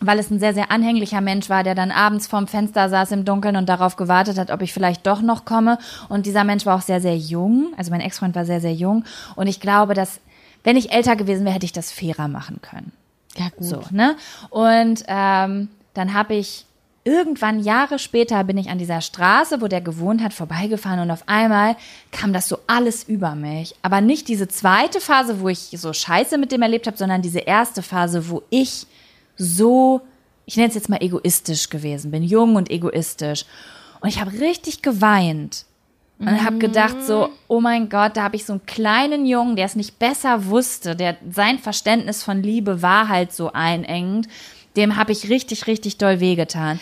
weil es ein sehr, sehr anhänglicher Mensch war, der dann abends vorm Fenster saß im Dunkeln und darauf gewartet hat, ob ich vielleicht doch noch komme. Und dieser Mensch war auch sehr, sehr jung. Also mein Ex-Freund war sehr, sehr jung. Und ich glaube, dass, wenn ich älter gewesen wäre, hätte ich das fairer machen können. Ja, gut. So, ne? Und ähm, dann habe ich irgendwann Jahre später bin ich an dieser Straße, wo der gewohnt hat, vorbeigefahren und auf einmal kam das so alles über mich. Aber nicht diese zweite Phase, wo ich so Scheiße mit dem erlebt habe, sondern diese erste Phase, wo ich so, ich nenne es jetzt mal egoistisch gewesen bin, jung und egoistisch. Und ich habe richtig geweint. Und habe gedacht so, oh mein Gott, da habe ich so einen kleinen Jungen, der es nicht besser wusste, der sein Verständnis von Liebe war halt so einengend. Dem habe ich richtig, richtig doll wehgetan.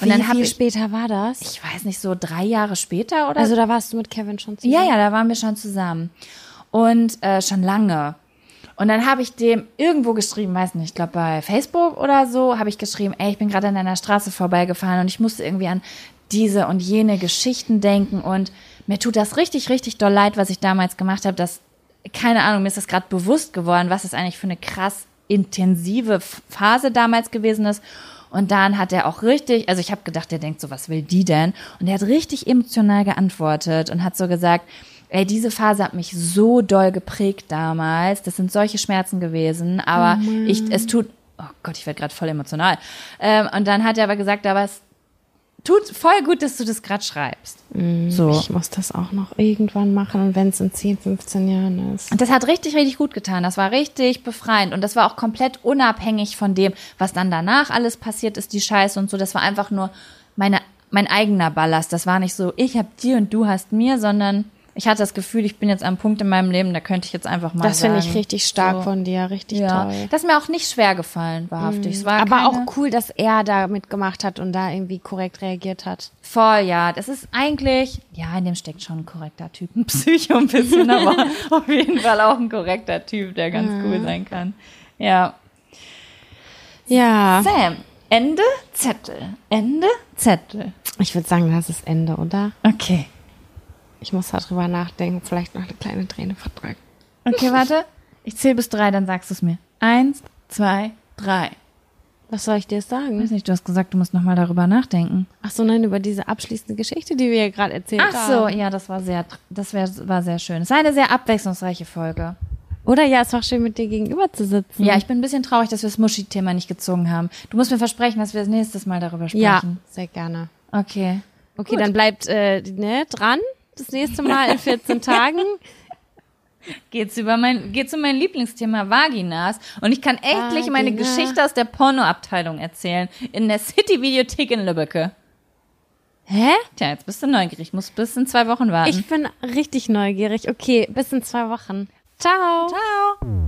Und Wie dann viel ich, später war das? ich weiß nicht, so drei Jahre später oder also da warst du mit Kevin schon zusammen. ja, ja, da waren wir schon zusammen. Und äh, schon lange. Und dann habe ich dem irgendwo geschrieben, weiß nicht, ich glaube bei Facebook oder so, habe ich geschrieben, ey, ich bin gerade an einer Straße vorbeigefahren und ich musste irgendwie an diese und jene Geschichten denken und mir tut das richtig, richtig doll leid, was ich damals gemacht habe. Das, keine Ahnung, mir ist das gerade bewusst geworden, was es eigentlich für eine krass intensive Phase damals gewesen ist. Und dann hat er auch richtig, also ich habe gedacht, der denkt so, was will die denn? Und er hat richtig emotional geantwortet und hat so gesagt, ey, diese Phase hat mich so doll geprägt damals. Das sind solche Schmerzen gewesen, aber ich, es tut, oh Gott, ich werde gerade voll emotional. Ähm, und dann hat er aber gesagt, aber es tut voll gut, dass du das gerade schreibst. So. Ich muss das auch noch irgendwann machen und wenn es in 10, 15 Jahren ist. Und das hat richtig, richtig gut getan. Das war richtig befreiend. Und das war auch komplett unabhängig von dem, was dann danach alles passiert ist, die Scheiße und so. Das war einfach nur meine, mein eigener Ballast. Das war nicht so, ich hab dir und du hast mir, sondern Ich hatte das Gefühl, ich bin jetzt am Punkt in meinem Leben, da könnte ich jetzt einfach mal Das finde ich richtig stark so. von dir, richtig Ja, toll. Mhm. das ist mir auch nicht schwer gefallen, wahrhaftig. War Aber auch cool, dass er da mitgemacht hat und da irgendwie korrekt reagiert hat. Voll, ja. Das ist eigentlich, ja, in dem steckt schon ein korrekter Typ. Ein Psycho ein bisschen, aber auf jeden Fall auch ein korrekter Typ, der ganz Mhm. cool sein kann. Ja. Ja. Sam, Ende Zettel. Ende Zettel. Ich würde sagen, das ist Ende, oder? Okay. Ich muss darüber nachdenken, vielleicht noch eine kleine Träne verdrücken. Okay, warte. Ich zähle bis drei, dann sagst du es mir. Eins, zwei, drei. Was soll ich dir jetzt Ich sagen? weiß nicht, du hast gesagt, du musst nochmal darüber nachdenken. Ach so, nein, über diese abschließende Geschichte, die wir ja gerade erzählt Ach haben. so, ja, das war sehr, das wär, war sehr schön. Es war eine sehr abwechslungsreiche Folge. Oder ja, es war schön, mit dir gegenüber zu sitzen. Ja, ich bin ein bisschen traurig, dass wir das Muschi-Thema nicht gezogen haben. Du musst mir versprechen, dass wir das nächstes Mal darüber sprechen. ja, sehr gerne. Okay. Okay, dann bleibt äh, ne, dran. Das nächste Mal in 14 Tagen. Geht's über mein, geht's um mein Lieblingsthema Vaginas. Und ich kann endlich meine Vagina. Geschichte aus der Pornoabteilung erzählen. In der City-Videothek in Lübbecke. Hä? Tja, jetzt bist du neugierig. Muss bis in zwei Wochen warten. Ich bin richtig neugierig. Okay, bis in zwei Wochen. Ciao. Ciao.